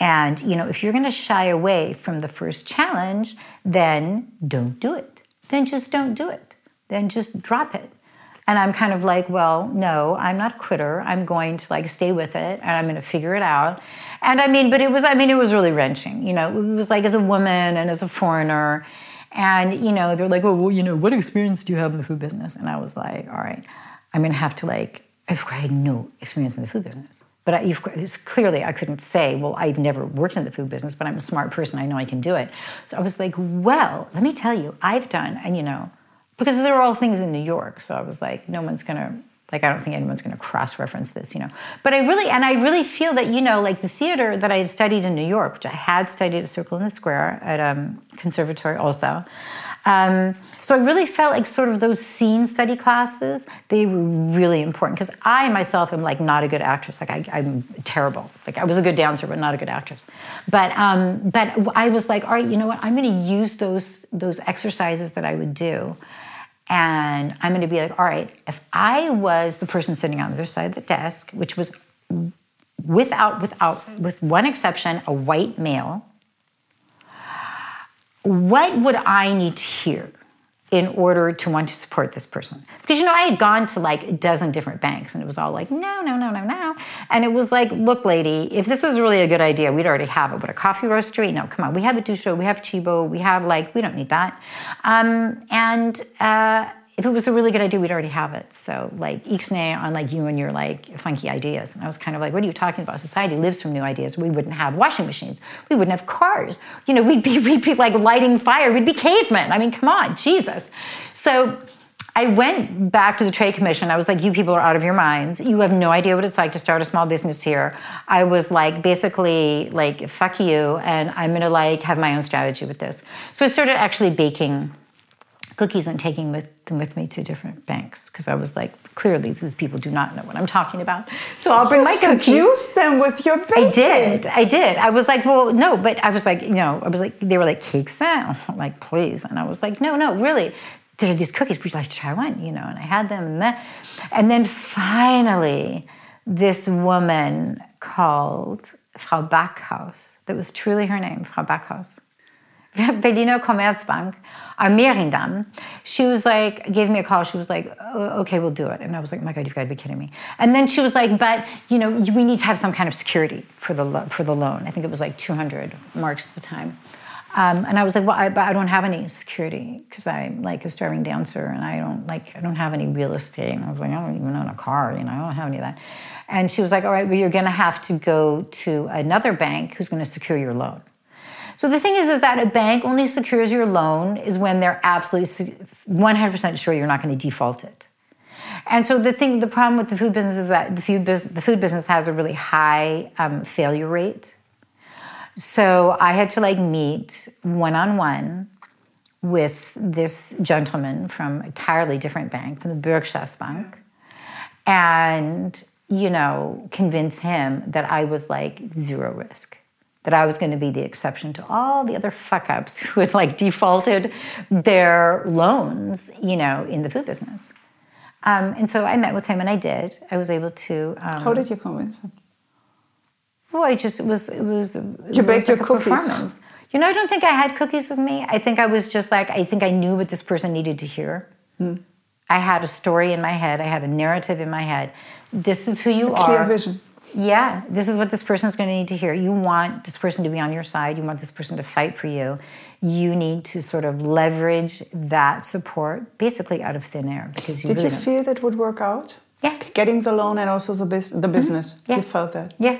And, you know, if you're going to shy away from the first challenge, then don't do it. Then just don't do it. Then just drop it. And I'm kind of like, well, no, I'm not a quitter. I'm going to like stay with it and I'm going to figure it out. And I mean, but it was, I mean, it was really wrenching. You know, it was like as a woman and as a foreigner. And, you know, they're like, oh, well, you know, what experience do you have in the food business? And I was like, all right, I'm going to have to like, I've had no experience in the food business. But I, clearly, I couldn't say, well, I've never worked in the food business, but I'm a smart person. I know I can do it. So I was like, well, let me tell you, I've done, and you know, because there were all things in New York. So I was like, no one's going to, like, I don't think anyone's going to cross reference this, you know. But I really, and I really feel that, you know, like the theater that I had studied in New York, which I had studied at Circle in the Square at um, Conservatory also. Um, so I really felt like sort of those scene study classes, they were really important because I myself am like not a good actress. Like I, am terrible. Like I was a good dancer, but not a good actress. But um, but I was like, all right, you know what? I'm going to use those those exercises that I would do, and I'm going to be like, all right, if I was the person sitting on the other side of the desk, which was without without with one exception, a white male what would I need to hear in order to want to support this person? Because you know, I had gone to like a dozen different banks and it was all like, no, no, no, no, no. And it was like, look, lady, if this was really a good idea, we'd already have it. But a coffee roastery? No, come on. We have Eduscho, we have Tchibo, we have like, we don't need that. Um, and uh, if it was a really good idea, we'd already have it. So like Ixnay on like you and your like funky ideas. And I was kind of like, what are you talking about? Society lives from new ideas. We wouldn't have washing machines. We wouldn't have cars. You know, we'd be we'd be like lighting fire. We'd be cavemen. I mean, come on, Jesus. So I went back to the Trade Commission. I was like, you people are out of your minds. You have no idea what it's like to start a small business here. I was like, basically, like, fuck you, and I'm gonna like have my own strategy with this. So I started actually baking cookies and taking with, them with me to different banks because I was like, clearly these people do not know what I'm talking about. So I'll bring you my cookies. seduced them with your. I did. I did. I was like, well, no, but I was like, you know, I was like, they were like, cakes, I'm like, please. And I was like, no, no, really. There are these cookies. Would you like to try one? You know, and I had them, and then, and then finally, this woman called Frau Backhaus. That was truly her name, Frau Backhaus. Berliner Commerzbank, on Mehringdamm, she was like, gave me a call. She was like, okay, we'll do it. And I was like, oh my God, you've got to be kidding me. And then she was like, but, you know, we need to have some kind of security for the, lo- for the loan. I think it was like 200 marks at the time. Um, and I was like, well, I, but I don't have any security because I'm like a starving dancer and I don't like, I don't have any real estate. And I was like, I don't even own a car, you know, I don't have any of that. And she was like, all right, well, you're going to have to go to another bank who's going to secure your loan. So the thing is, is that a bank only secures your loan is when they're absolutely 100% sure you're not going to default it. And so the thing, the problem with the food business is that the food, business, the food business has a really high um, failure rate. So I had to like meet one on one with this gentleman from a entirely different bank, from the Bürgschaftsbank, and you know, convince him that I was like zero risk that I was going to be the exception to all the other fuck ups who had like defaulted their loans, you know, in the food business. Um, and so I met with him, and I did. I was able to. Um, How did you convince him? Well, I just it was it was. It you baked like your cookies. Performance. You know, I don't think I had cookies with me. I think I was just like I think I knew what this person needed to hear. Hmm. I had a story in my head. I had a narrative in my head. This is who you a are. Clear vision yeah, this is what this person is going to need to hear. You want this person to be on your side. You want this person to fight for you. You need to sort of leverage that support basically out of thin air because you did really you feel that would work out? Yeah, getting the loan and also the, bus- the mm-hmm. business. Mm-hmm. Yeah. You felt that. Yeah,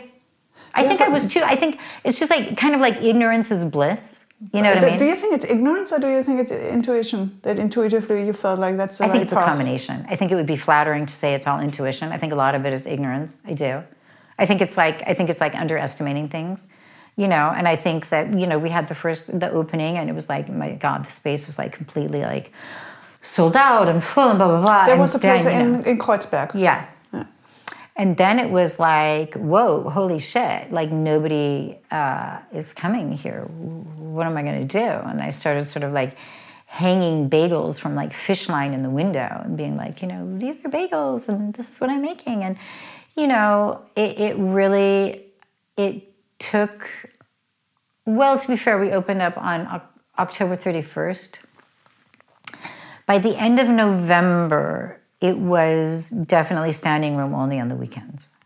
I think I was too. I think it's just like kind of like ignorance is bliss. You know what do, I mean? Do you think it's ignorance or do you think it's intuition? That intuitively you felt like that's the I right think it's path? a combination. I think it would be flattering to say it's all intuition. I think a lot of it is ignorance. I do. I think it's like I think it's like underestimating things, you know. And I think that you know we had the first the opening, and it was like my God, the space was like completely like sold out and full and blah blah blah. There and was a place then, in, know, in Kreuzberg. Yeah. yeah. And then it was like, whoa, holy shit! Like nobody uh, is coming here. What am I going to do? And I started sort of like hanging bagels from like fish line in the window and being like, you know, these are bagels and this is what I'm making. And you know, it, it really it took. Well, to be fair, we opened up on October 31st. By the end of November, it was definitely standing room only on the weekends.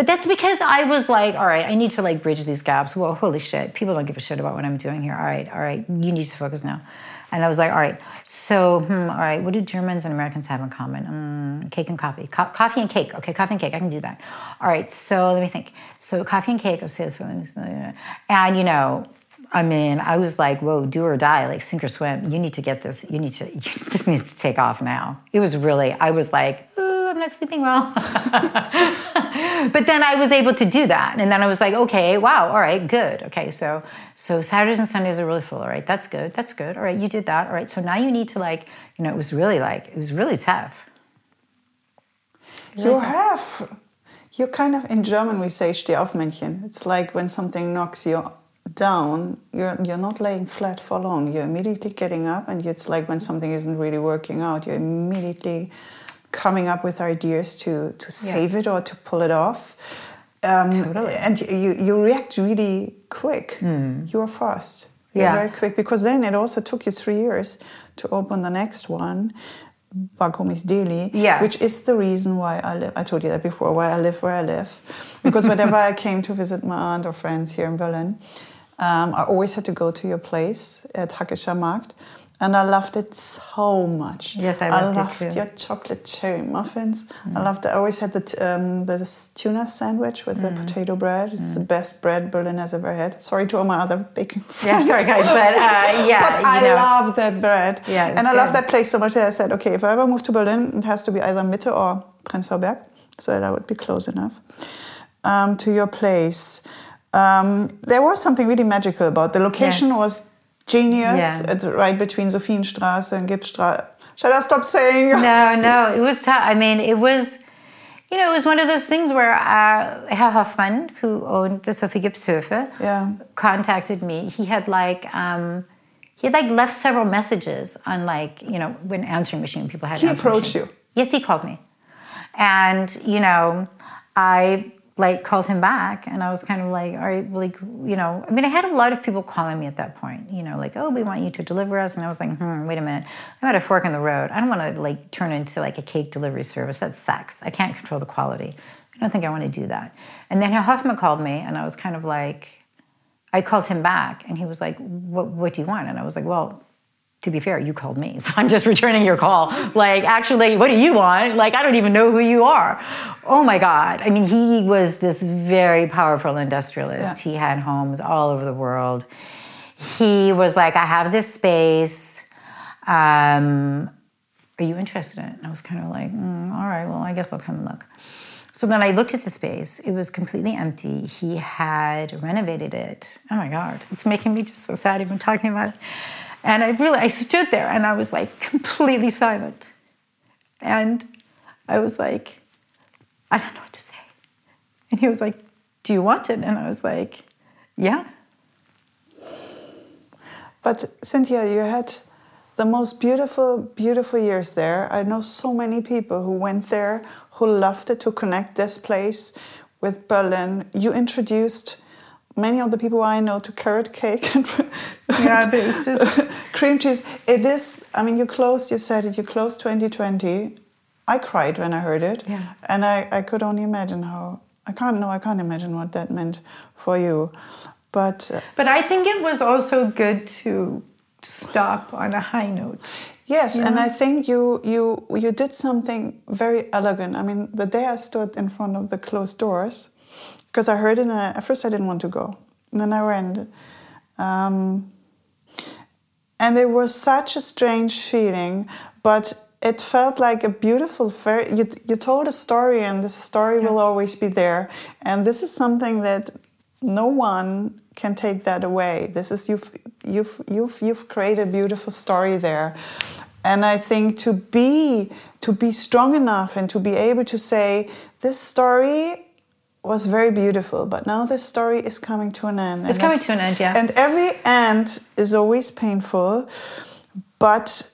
But that's because I was like, all right, I need to like bridge these gaps. Well, holy shit, people don't give a shit about what I'm doing here. All right, all right, you need to focus now. And I was like, all right, so, hmm, all right, what do Germans and Americans have in common? Mm, cake and coffee. Co- coffee and cake. Okay, coffee and cake. I can do that. All right, so let me think. So, coffee and cake. Okay, so, let me. and you know, I mean, I was like, whoa, do or die, like sink or swim. You need to get this. You need to, this needs to take off now. It was really, I was like, ooh, not sleeping well. but then I was able to do that. And then I was like, okay, wow, all right, good. Okay, so so Saturdays and Sundays are really full. All right, that's good. That's good. All right, you did that. All right, so now you need to like, you know, it was really like it was really tough. You have You're kind of in German we say Stehaufmännchen. It's like when something knocks you down, you're you're not laying flat for long. You're immediately getting up, and it's like when something isn't really working out, you're immediately coming up with ideas to to save yeah. it or to pull it off. Um, totally. And you you react really quick. Mm. You're fast. You're yeah. very quick because then it also took you three years to open the next one. Barcomi's Deli, yeah. which is the reason why I live. I told you that before. Why I live where I live, because whenever I came to visit my aunt or friends here in Berlin, um, I always had to go to your place at Hackescher Markt and I loved it so much. Yes, I loved, I loved it too. your chocolate cherry muffins. Mm. I loved. I always had the um, the tuna sandwich with mm. the potato bread. It's mm. the best bread Berlin has ever had. Sorry to all my other baking friends. Yeah, sorry guys, but uh, yeah, but I know. love that bread. Yeah, and I love that place so much that I said, okay, if I ever move to Berlin, it has to be either Mitte or Prenzlauer Berg, so that would be close enough um, to your place. Um, there was something really magical about the location. Yeah. Was genius. Yeah. It's right between Sophienstraße and Gipsstraße. Should I stop saying? No, no, it was tough. I mean, it was, you know, it was one of those things where uh, Herr Hoffmann, who owned the Sophie Gipshöfe, yeah. contacted me. He had like, um, he had like left several messages on like, you know, when answering machine people had. He approached machines. you. Yes, he called me, and you know, I like called him back and I was kind of like, all right, like, you know, I mean, I had a lot of people calling me at that point, you know, like, oh, we want you to deliver us. And I was like, hmm, wait a minute. I'm at a fork in the road. I don't want to like turn into like a cake delivery service. That sucks. I can't control the quality. I don't think I want to do that. And then Hoffmann called me and I was kind of like, I called him back and he was like, what, what do you want? And I was like, well, to be fair, you called me, so I'm just returning your call. Like, actually, what do you want? Like, I don't even know who you are. Oh my God. I mean, he was this very powerful industrialist. Yeah. He had homes all over the world. He was like, I have this space. Um, are you interested in it? And I was kind of like, mm, all right, well, I guess I'll come and look. So then I looked at the space. It was completely empty. He had renovated it. Oh my God, it's making me just so sad even talking about it. And I really, I stood there and I was like completely silent. And I was like, I don't know what to say. And he was like, Do you want it? And I was like, Yeah. But Cynthia, you had the most beautiful, beautiful years there. I know so many people who went there who loved it to connect this place with Berlin. You introduced many of the people I know to carrot cake and yeah, it's just cream cheese. It is. I mean, you closed. You said it. You closed 2020. I cried when I heard it, yeah. and I, I could only imagine how. I can't know. I can't imagine what that meant for you, but uh, but I think it was also good to stop on a high note. Yes, and I think you you you did something very elegant. I mean, the day I stood in front of the closed doors, because I heard it. And at first, I didn't want to go, and then I went. Um, and it was such a strange feeling, but it felt like a beautiful very you, you told a story and the story yeah. will always be there and this is something that no one can take that away this is you've you've you've you've created a beautiful story there and i think to be to be strong enough and to be able to say this story was very beautiful, but now this story is coming to an end. It's coming to an end, yeah. And every end is always painful, but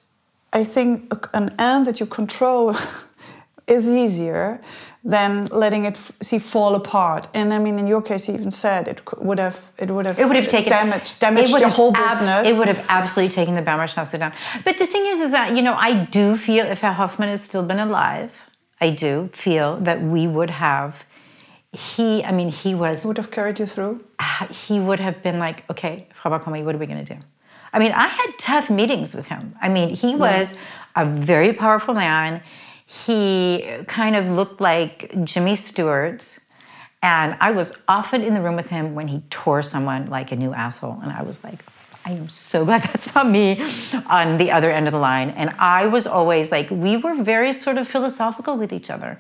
I think an end that you control is easier than letting it see fall apart. And I mean, in your case, you even said it would have it would have it would have taken damaged damaged your whole business. It would have absolutely taken the Bergmannstrasse down. But the thing is, is that you know, I do feel if Herr Hoffmann had still been alive, I do feel that we would have he, I mean, he was. Would have carried you through? He would have been like, okay, Frau what are we going to do? I mean, I had tough meetings with him. I mean, he was a very powerful man. He kind of looked like Jimmy Stewart. And I was often in the room with him when he tore someone like a new asshole. And I was like, I am so glad that's not me on the other end of the line. And I was always like, we were very sort of philosophical with each other.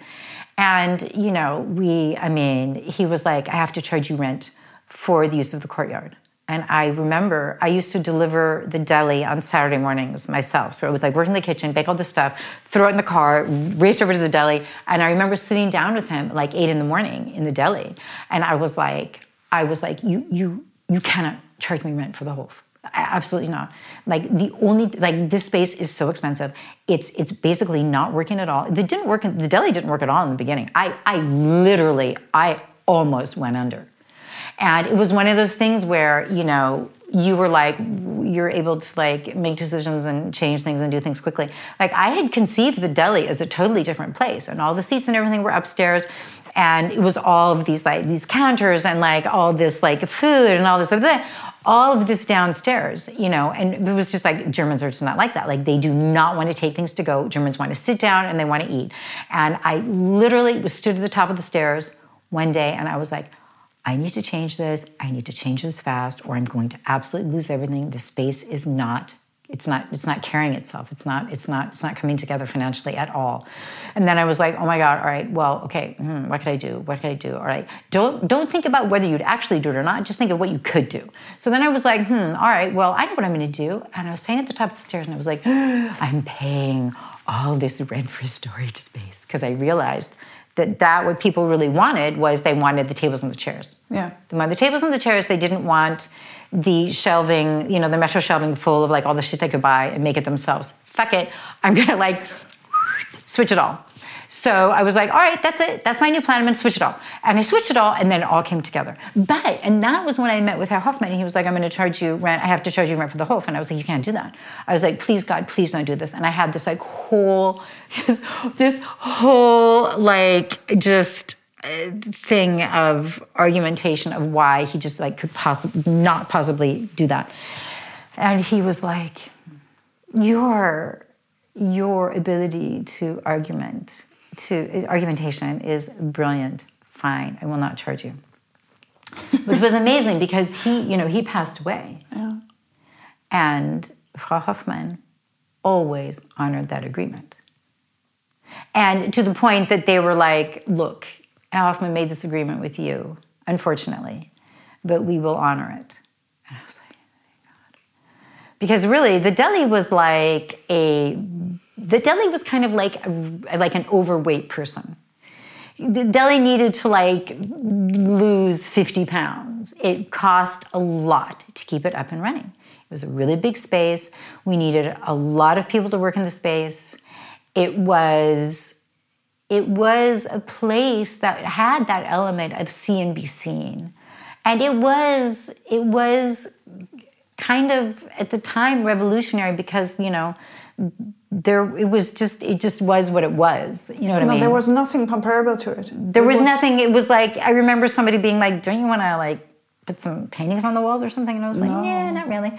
And, you know, we, I mean, he was like, I have to charge you rent for the use of the courtyard. And I remember I used to deliver the deli on Saturday mornings myself. So I would like work in the kitchen, bake all the stuff, throw it in the car, race over to the deli. And I remember sitting down with him like eight in the morning in the deli. And I was like, I was like, you, you, you cannot charge me rent for the whole absolutely not. Like the only like this space is so expensive. It's it's basically not working at all. It didn't work the deli didn't work at all in the beginning. I i literally i almost went under. And it was one of those things where you know you were like you're able to like make decisions and change things and do things quickly. Like i had conceived the deli as a totally different place and all the seats and everything were upstairs and it was all of these like these counters and like all this like food and all this other thing all of this downstairs, you know, and it was just like Germans are just not like that. Like they do not want to take things to go. Germans want to sit down and they want to eat. And I literally was stood at the top of the stairs one day and I was like, I need to change this. I need to change this fast or I'm going to absolutely lose everything. The space is not it's not it's not carrying itself. It's not it's not it's not coming together financially at all. And then i was like oh my god all right well okay hmm, what could i do? What could i do? All right. Don't don't think about whether you'd actually do it or not. Just think of what you could do. So then i was like hmm all right well i know what i'm going to do. And i was standing at the top of the stairs and i was like i'm paying all this rent for storage space. Because i realized that that what people really wanted was they wanted the tables and the chairs. Yeah. They wanted the tables and the chairs they didn't want the shelving, you know, the metro shelving full of like all the shit they could buy and make it themselves. Fuck it. I'm gonna like switch it all. So I was like, all right, that's it. That's my new plan. I'm to switch it all. And I switched it all, and then it all came together. But, and that was when I met with Herr Hoffmann, and he was like, I'm to charge you rent. I have to charge you rent for the Hof. And I was like, you can't do that. I was like, please, God, please don't do this. And I had this like whole, this whole, like, just, thing of argumentation of why he just like could possibly not possibly do that. And he was like your your ability to argument to argumentation is brilliant. Fine. I will not charge you. Which was amazing because he you know he passed away. Yeah. and frau hoffmann always honored that agreement. And to the point that they were like look hoffmann made this agreement with you unfortunately but we will honor it. And i was like oh thank god. Because really the deli was like a the deli was kind of like a, like an overweight person. The deli needed to like lose 50 pounds. It cost a lot to keep it up and running. It was a really big space. We needed a lot of people to work in the space. It was it was a place that had that element of see and be seen. And it was it was kind of at the time revolutionary because you know there it was just it just was what it was. You know what i No, mean? there was nothing comparable to it. there was, nothing. It was like i remember somebody being like don't you want to like put some paintings on the walls or something and i was like yeah not really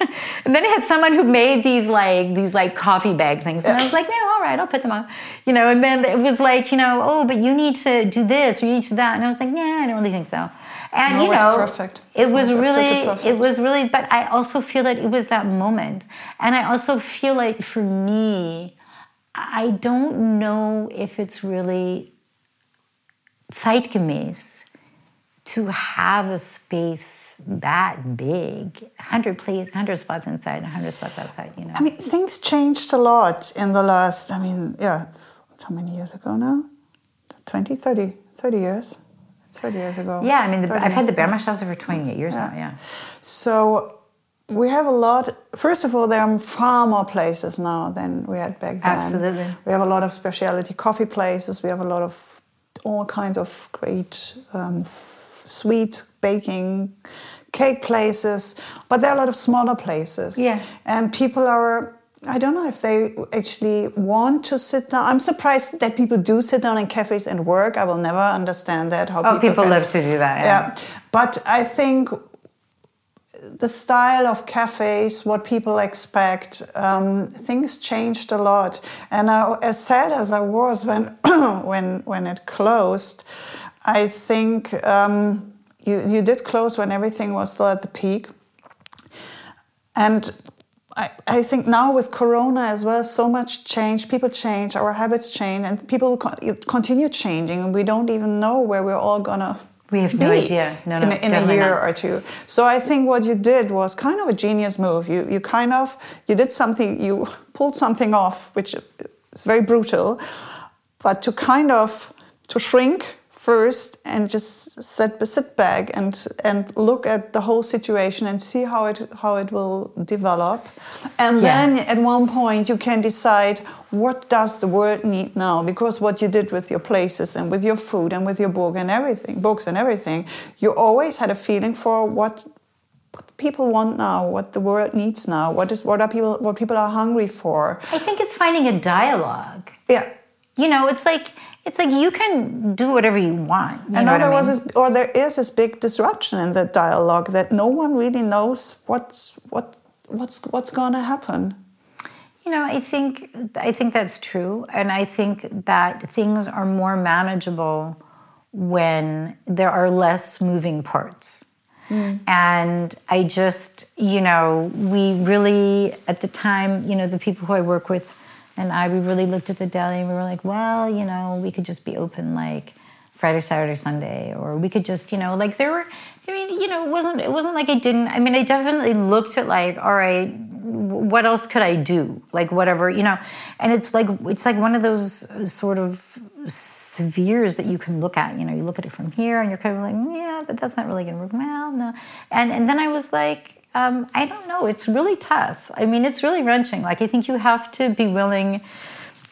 and then i had someone who made these like these like coffee bag things and i was like no all right i'll put them on you know and then it was like you know oh but you need to do this or you need to do that and i was like yeah i don't really think so and No, it you was know perfect. it was It was really perfect. it was really but i also feel that it was that moment and i also feel like for me i don't know if it's really zeitgemäß to have a space that big 100 place 100 spots inside 100 spots outside you know I mean, things changed a lot in the last, I mean, yeah, how many years ago now? 20, 30, 30 years? 30 years ago. yeah i mean the, i've had the. Bergmannstrasse for 28 years now yeah So we have a lot. First of all, there are far more places now than we had back then. Absolutely. We have a lot of specialty coffee places. We have a lot of all kinds of great um, sweet baking cake places, but there are a lot of smaller places. Yeah. And people are. I don't know if they actually want to sit down. I'm surprised that people do sit down in cafes and work. I will never understand that. How oh people can- love to do that yeah. yeah. But I think the style of cafes, what people expect, um, things changed a lot. And I, as sad as I was when when when it closed, I think um, you you did close when everything was still at the peak. And I, I think now with Corona as well, so much change. People change, our habits change, and people co- continue changing. And we don't even know where we're all gonna. We have no be idea. No, no, in, a- in a year not. or two. So I think what you did was kind of a genius move. You you kind of you did something. You pulled something off, which is very brutal, but to kind of to shrink first and just sit sit back and and look at the whole situation and see how it how it will develop, and Yeah. then at one point you can decide what does the world need now? Because what you did with your places and with your food and with your book and everything books and everything you always had a feeling for what what people want now what the world needs now what is what are people what people are hungry for. I think it's finding a dialogue. Yeah you know it's like it's like you can do whatever you want you and know now what there I was this, or there is this big disruption in the dialogue that no one really knows what's what what's what's going to happen. You know, I think I think that's true, and I think that things are more manageable when there are less moving parts. Hmm. And I just, you know, we really at the time, you know, the people who I work with and I, we really looked at the deli and we were like, well, you know, we could just be open like Friday, Saturday, Sunday, or we could just, you know, like there were. I mean, you know, it wasn't it wasn't like I didn't. I mean, I definitely looked at like, all right, what else could I do? Like whatever, you know. And it's like it's like one of those uh, sort of spheres that you can look at. You know, you look at it from here, and you're kind of like, mm, yeah, but that's not really going to work. Well, no. And and then I was like. Um, I don't know. It's really tough. I mean, it's really wrenching. Like, I think you have to be willing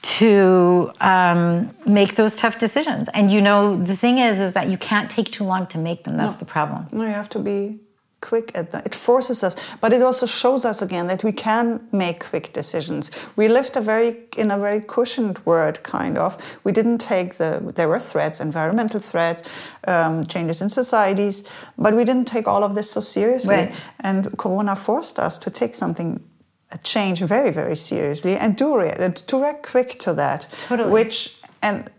to um, make those tough decisions. And you know, the thing is, is that you can't take too long to make them. That's No. the problem. No, you have to be quick at that. It forces us, but it also shows us again that we can make quick decisions. We lived a very in a very cushioned world, kind of. We didn't take the there were threats, environmental threats, um, changes in societies, but we didn't take all of this so seriously. Right. And Corona forced us to take something. A change very, very seriously, and do re- to react quick to that, Totally. which and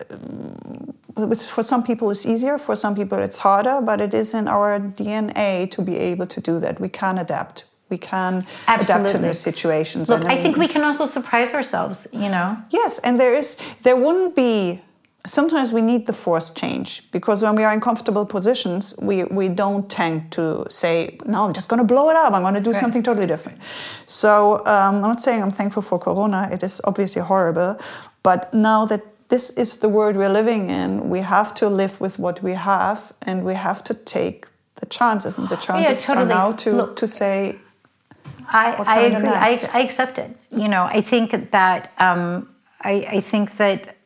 for some people it's easier, for some people it's harder, but it is in our DNA to be able to do that. We can adapt. We can adapt to Absolutely. new situations. Look, I think we can also surprise ourselves, you know? yes, and there is there wouldn't be. Sometimes we need the forced change because when we are in comfortable positions, we, we don't tend to say, "No, I'm just going to blow it up. I'm going to do Right. something totally different." So um, I'm not saying I'm thankful for Corona. It is obviously horrible, but now that this is the world we're living in, we have to live with what we have, and we have to take the chances. And the chances totally. are now to Look, to say, I, I agree. I, I accept it. You know, I think that um, I, I think that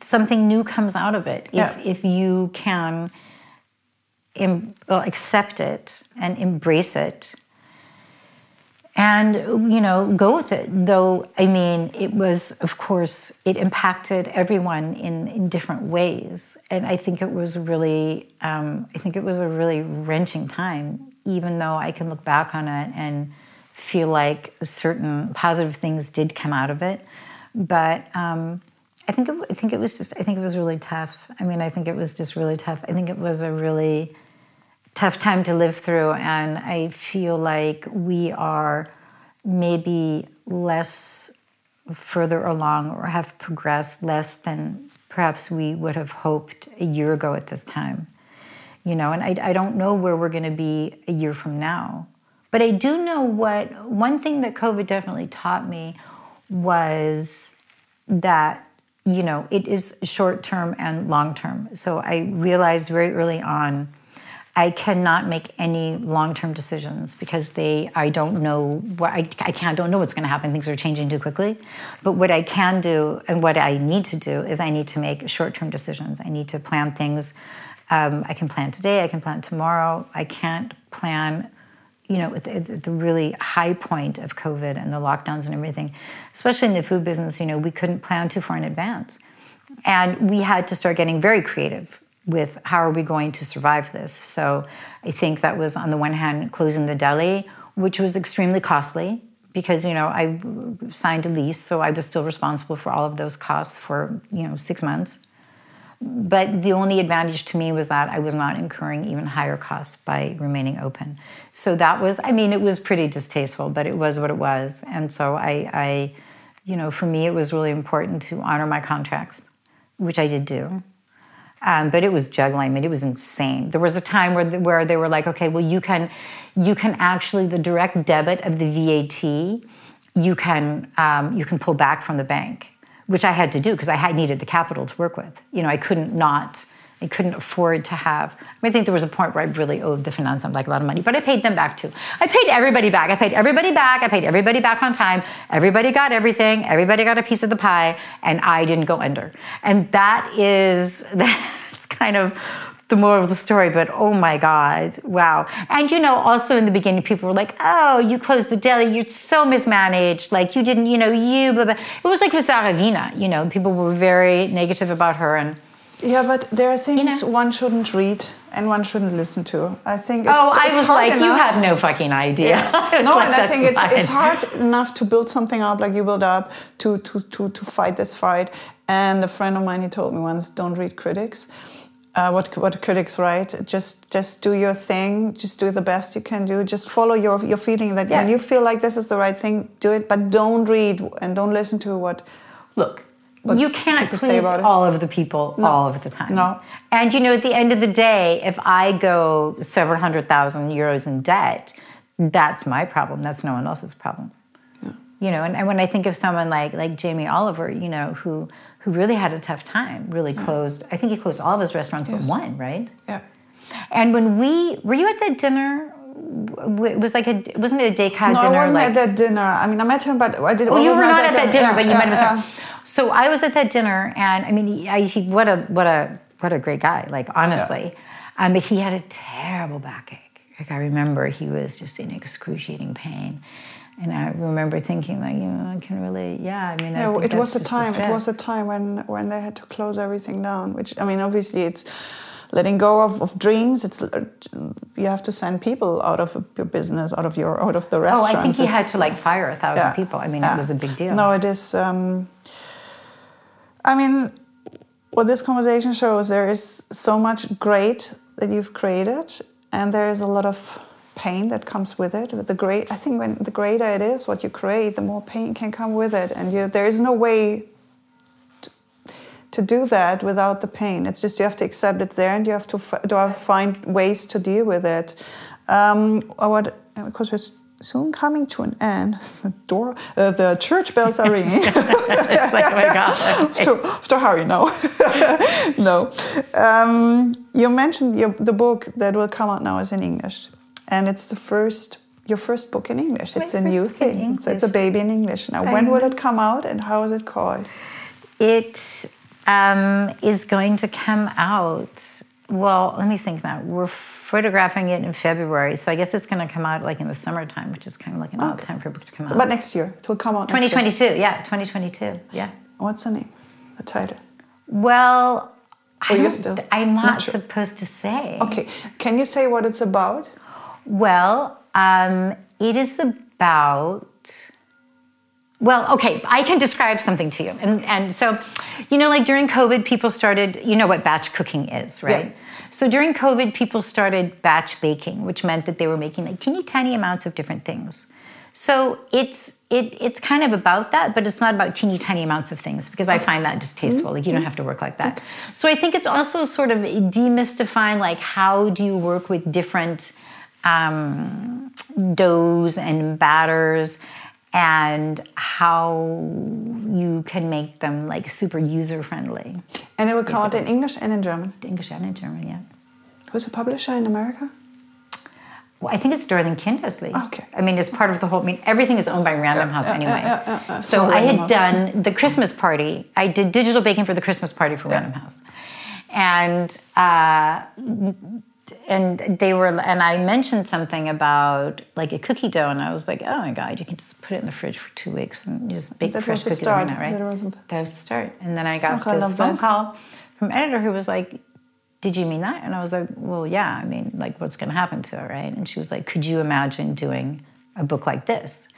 something new comes out of it if, Yeah. if you can em, well, accept it and embrace it and you know go with it though i mean it was of course it impacted everyone in in different ways and i think it was really um, i think it was a really wrenching time even though i can look back on it and feel like certain positive things did come out of it but um, I think it, I think it was just I think it was really tough. I mean, I think it was just really tough. I think it was a really tough time to live through, and I feel like we are maybe less further along or have progressed less than perhaps we would have hoped a year ago at this time. You know, and I, I don't know where we're going to be a year from now. But I do know what one thing that COVID definitely taught me was that you know it is short term and long term so i realized very early on i cannot make any long term decisions because they i don't know what i, I can't don't know what's going to happen. Things are changing too quickly. But what i can do and what i need to do is i need to make short term decisions. I need to plan things. Um, i can plan today i can plan tomorrow. I can't plan you know, at the, at the really high point of COVID and the lockdowns and everything, especially in the food business, you know, we couldn't plan too far in advance. And we had to start getting very creative with how are we going to survive this. So I think that was on the one hand closing the deli, which was extremely costly because you know I signed a lease, so I was still responsible for all of those costs for you know six months. But the only advantage to me was that I was not incurring even higher costs by remaining open. So that was, I mean, it was pretty distasteful, but it was what it was. And so I, I you know, for me, it was really important to honor my contracts, which I did do. Um, but it was juggling. I mean, it was insane. There was a time where where they were like, okay, well, you can, you can actually the direct debit of the VAT, you can um, you can pull back from the bank, which I had to do because I had needed the capital to work with. You know, I couldn't not. I couldn't afford to have. I, mean, I think there was a point where I really owed the finance like a lot of money, but I paid them back too. I paid everybody back. I paid everybody back. I paid everybody back on time. Everybody got everything. Everybody got a piece of the pie, and I didn't go under. And that is that's kind of the moral of the story. But oh my God, wow! And you know, also in the beginning, people were like, "Oh, you closed the deli. You're so mismanaged. Like you didn't, you know, you." Blah, blah. It was like with Sarah Wiener. You know, people were very negative about her and. Yeah, but there are things know. one shouldn't read and one shouldn't listen to. I think. It's, Oh, I was like, you have no fucking idea. Was no, like, and I think it's fine." it's hard enough to build something up like you build up to to to to fight this fight. And a friend of mine he told me once, don't read critics. Uh, what what critics write? Just just do your thing. Just do the best you can do. Just follow your your feeling that when you feel like this is the right thing, do it. But don't read and don't listen to what Look, what you can't please about all of the people all of the time. No. And you know, at the end of the day, if I go several hundred thousand euros in debt, that's my problem. That's no one else's problem. You know, and, and when I think of someone like like Jamie Oliver, you know, who who really had a tough time, really closed. I think he closed all of his restaurants but one, right? yeah. And when we were you at that dinner? It was like a wasn't it a day No, dinner? I wasn't like, at that dinner. I mean, I met him, but I did. Well, I you were not at that dinner, Yeah, but you yeah, met him. yeah. So I was at that dinner, and I mean, I, he, what a what a what a great guy. Like honestly, um, but he had a terrible backache. Like I remember, he was just in excruciating pain. And I remember thinking, like, you know, I can really, yeah. I mean, I Yeah, it was a time. It was a time when when they had to close everything down. Which I mean, obviously, it's letting go of, of dreams. It's you have to send people out of your business, out of your out of the restaurant. Oh. I think he had to like fire a thousand yeah, people. I mean, yeah. it was a big deal. No, it is. Um, I mean, what this conversation shows, there is so much great that you've created, and there is a lot of pain that comes with it. The great, I think when the greater it is, what you create, the more pain can come with it, and you, there is no way to, to do that without the pain. It's just you have to accept it there, and you have to to find ways to deal with it. Um, what because we're soon coming to an end. The door, uh, the church bells are ringing. it's like, oh my God. to, to hurry now. no. Um, you mentioned your, the book that will come out now is in English, and it's the first your first book in English. My It's a new thing. So it's a baby in English now. I when will it come out, and how is it called? It um, is going to come out. Well, let me think now. We're photographing it in February, so I guess it's going to come out like in the summertime, which is kind of like an odd time for a book to come out. But next year it will come out. 2022, yeah, 2022, yeah. What's the name? The title. Well, I still I'm not, not sure? supposed to say. Okay. Can you say what it's about? Well, um, it is about. Well, okay, I can describe something to you. And, and so, you know, like during COVID, people started, you know what batch cooking is, right? Yeah. So during COVID, people started batch baking, which meant that they were making like teeny tiny amounts of different things. So it's it it's kind of about that, but it's not about teeny tiny amounts of things because I find that distasteful. Like you don't have to work like that. So I think it's also sort of demystifying like how do you work with different um, doughs and batters and how you can make them like super user friendly. And it will come out in English and in German. English and in German, yeah. Who's the publisher in America? Well, I think it's Dorling Kindersley. Okay. I mean, it's part of the whole. I mean, everything is owned by Random House anyway. yeah, yeah, yeah. So So I had House. done the Christmas party. I did digital baking for the Christmas party for Random House, and uh, and they were and I mentioned something about like a cookie dough, and I was like, oh my god, you can just put it in the fridge for two weeks and you just bake That fresh the cookies start. right? That was the- That was the start. And then I got Oh, this phone that. call from editor who was like, did you mean that? And I was like, well, yeah. I mean, like, what's going to happen to it, right? And she was like, could you imagine doing a book like this?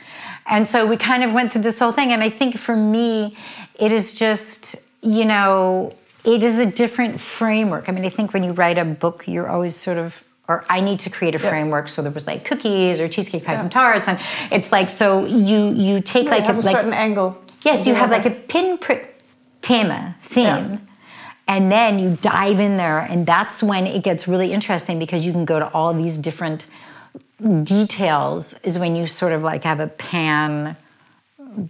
And so we kind of went through this whole thing. And I think for me, it is just, you know, it is a different framework. I mean, I think when you write a book, you're always sort of, or I need to create a framework. So there was like cookies or cheesecake pies and tarts, and it's like so you you take You like have a like certain angle. Yes, you have like a a pinprick theme, theme, and then you dive in there, and that's when it gets really interesting because you can go to all these different details. Is when you sort of like have a pan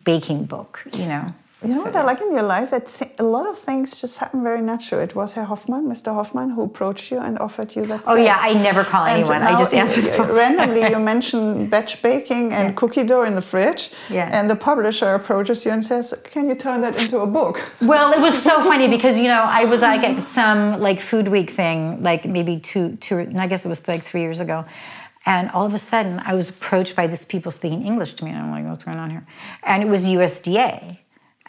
baking book, you know. You know what I like in your life? That th- a lot of things just happen very natural. It was Herr Hoffmann, Mr. Hoffmann, who approached you and offered you that. Oh, yeah. I never call And anyone. I just you- answer the you- phone. randomly, you mention batch baking and cookie dough in the fridge, Yeah. and the publisher approaches you and says, "Can you turn that into a book?" Well, it was so funny because you know I was like at some like food week thing, like maybe two, two, I guess it was like three years ago, and all of a sudden I was approached by these people speaking English to me, and I'm like, what's going on here? And it was USDA,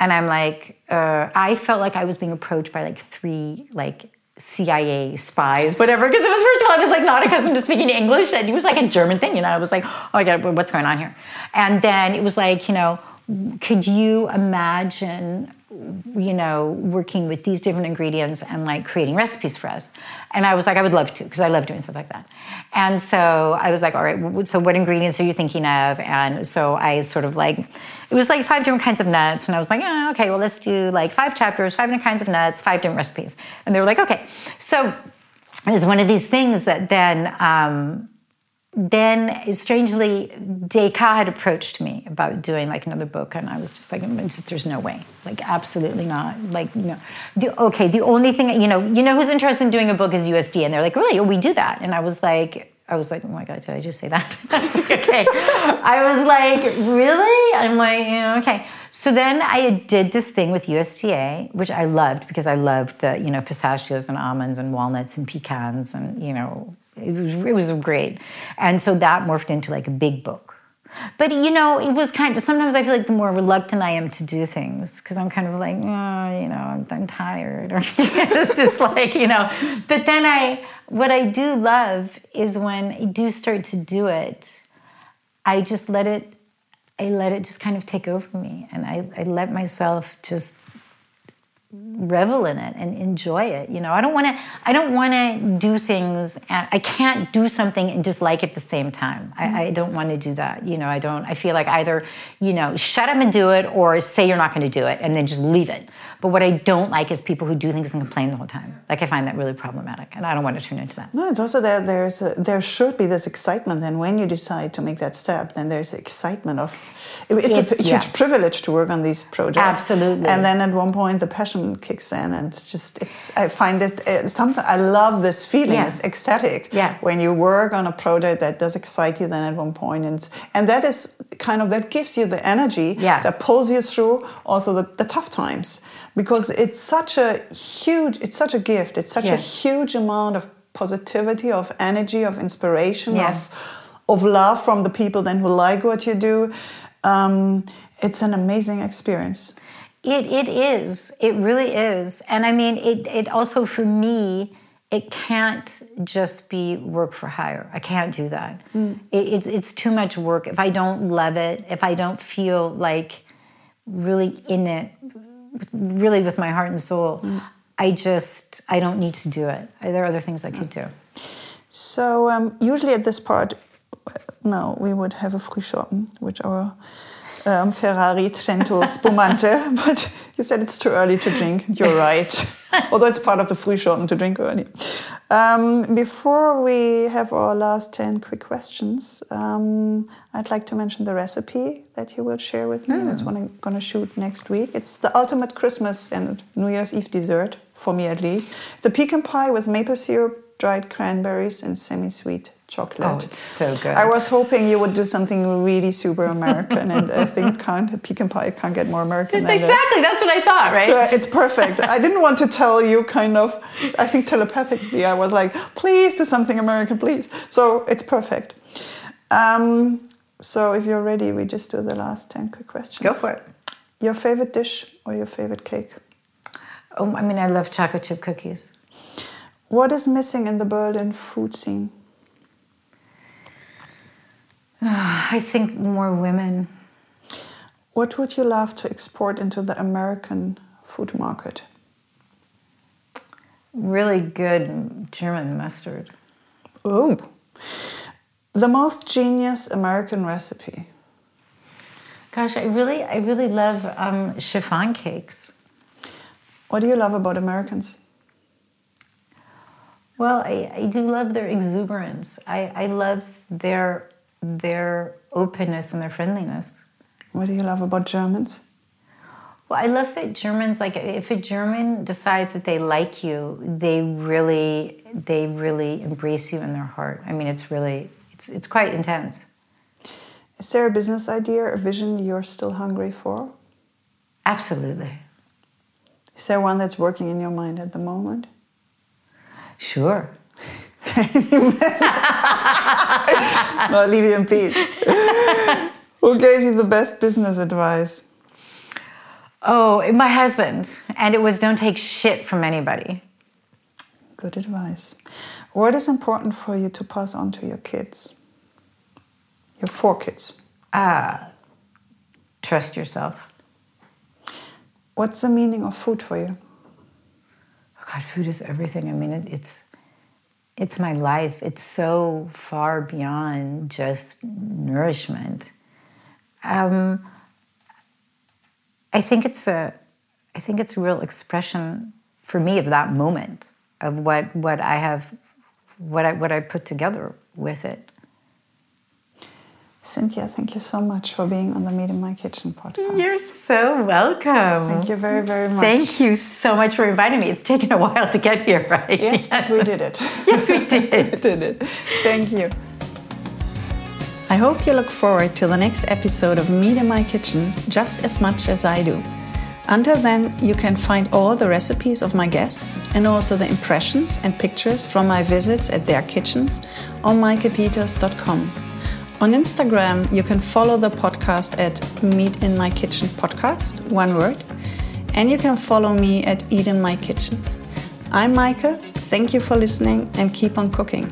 and I'm like, uh, I felt like I was being approached by like three like CIA spies, whatever. Because it was first of all, I was like not accustomed to speaking English, and it was like a German thing, you know. I was like, oh my god, what's going on here? And then it was like, you know, could you imagine, you know, working with these different ingredients and like creating recipes for us? And I was like, I would love to, because I love doing stuff like that. And so I was like, all right, so what ingredients are you thinking of? And so I sort of like, it was like five different kinds of nuts. And I was like, oh, okay, well, let's do like five chapters, five different kinds of nuts, five different recipes. And they were like, okay. So it was one of these things that then, um, then strangely, Descartes had approached me about doing like another book, and I was just like, "Mm, "There's no way, like absolutely not." Like, no. The, okay, the only thing you know, you know, who's interested in doing a book is USD, and they're like, "Really? Oh, we do that?" And I was like, I was like, oh my God, did I just say that? okay. I was like, really? I'm like, yeah, okay. So then I did this thing with USDA, which I loved because I loved the, you know, pistachios and almonds and walnuts and pecans and, you know, it was, it was great. And so that morphed into like a big book. But you know, it was kind of sometimes I feel like the more reluctant I am to do things because I'm kind of like, oh, you know, I'm, I'm tired, or it's just like you know. But then I, what I do love is when I do start to do it, I just let it, I let it just kind of take over me, and I, I let myself just revel in it and enjoy it you know? I don't want to i don't want to do things and i can't do something and dislike it at the same time. Mm-hmm. I, I, don't want to do that you know? I don't i feel like either you know shut up and do it or say you're not going to do it and then just leave it but what i don't like is people who do things and complain the whole time like i find that really problematic and i don't want to turn into that no it's also that there's a, there should be this excitement and when you decide to make that step then there's excitement of it's it, a huge yeah. privilege to work on these projects absolutely and then at one point the passion kicks in, and it's just it's. I find it uh, sometimes I love this feeling. Yeah. It's ecstatic. Yeah. When you work on a project that does excite you, then at one point, and and that is kind of that gives you the energy. Yeah. That pulls you through also the, the tough times because it's such a huge. It's such a gift. It's such yeah. a huge amount of positivity, of energy, of inspiration, yeah. of of love from the people then who like what you do. Um, it's an amazing experience. It it is. It really is. And I mean, it it also for me, it can't just be work for hire. I can't do that. Mm. It, it's it's too much work. If I don't love it, if I don't feel like really in it, really with my heart and soul, mm. I just I don't need to do it. There are other things I could do. So um, usually at this part, no, we would have a frühschoppen, which our um, Ferrari Trento Spumante, but you said it's too early to drink. You're right. Although it's part of the Frühschoppen to drink early. Um, before we have our last 10 quick questions, um, I'd like to mention the recipe that you will share with me. Mm. That's what I'm going to shoot next week. It's the ultimate Christmas and New Year's Eve dessert, for me at least. It's a pecan pie with maple syrup, dried cranberries, and semi sweet chocolate. Oh, it's so good. I was hoping you would do something really super American, and I think can't, pecan pie can't get more American. than exactly, that's what I thought, right? Yeah, it's perfect. I didn't want to tell you, kind of. I think telepathically, I was like, please do something American, please. So it's perfect. Um, so if you're ready, we just do the last ten quick questions. Go for it. Your favorite dish or your favorite cake? Oh, I mean, I love chocolate chip cookies. What is missing in the Berlin food scene? I think more women. What would you love to export into the American food market? Really good German mustard. Oh, the most genius American recipe. Gosh, I really, I really love um, chiffon cakes. What do you love about Americans? Well, I, I do love their exuberance. I, I love their their openness and their friendliness. What do you love about Germans? Well, I love that Germans like if a German decides that they like you, they really they really embrace you in their heart. I mean, it's really it's it's quite intense. Is there a business idea, a vision you're still hungry for? Absolutely. Is there one that's working in your mind at the moment? Sure. no, leave you in peace. Who gave you the best business advice? Oh, my husband. And it was don't take shit from anybody. Good advice. What is important for you to pass on to your kids? Your four kids. Ah, uh, trust yourself. What's the meaning of food for you? Oh God, food is everything. I mean, it, it's it's my life. It's so far beyond just nourishment. Um, I think it's a, I think it's a real expression for me of that moment of what what I have, what I what I put together with it. Cynthia, thank you so much for being on the Meet in My Kitchen podcast. You're so welcome. Thank you very, very much. Thank you so much for inviting me. It's taken a while to get here, right? Yes, but we did it. yes, we did. we did it. Thank you. I hope you look forward to the next episode of Meet in My Kitchen just as much as I do. Until then, you can find all the recipes of my guests and also the impressions and pictures from my visits at their kitchens on meikepeters.com. On Instagram, you can follow the podcast at Meet in My Kitchen Podcast, one word, and you can follow me at Eat in My Kitchen. I'm Meike. Thank you for listening and keep on cooking.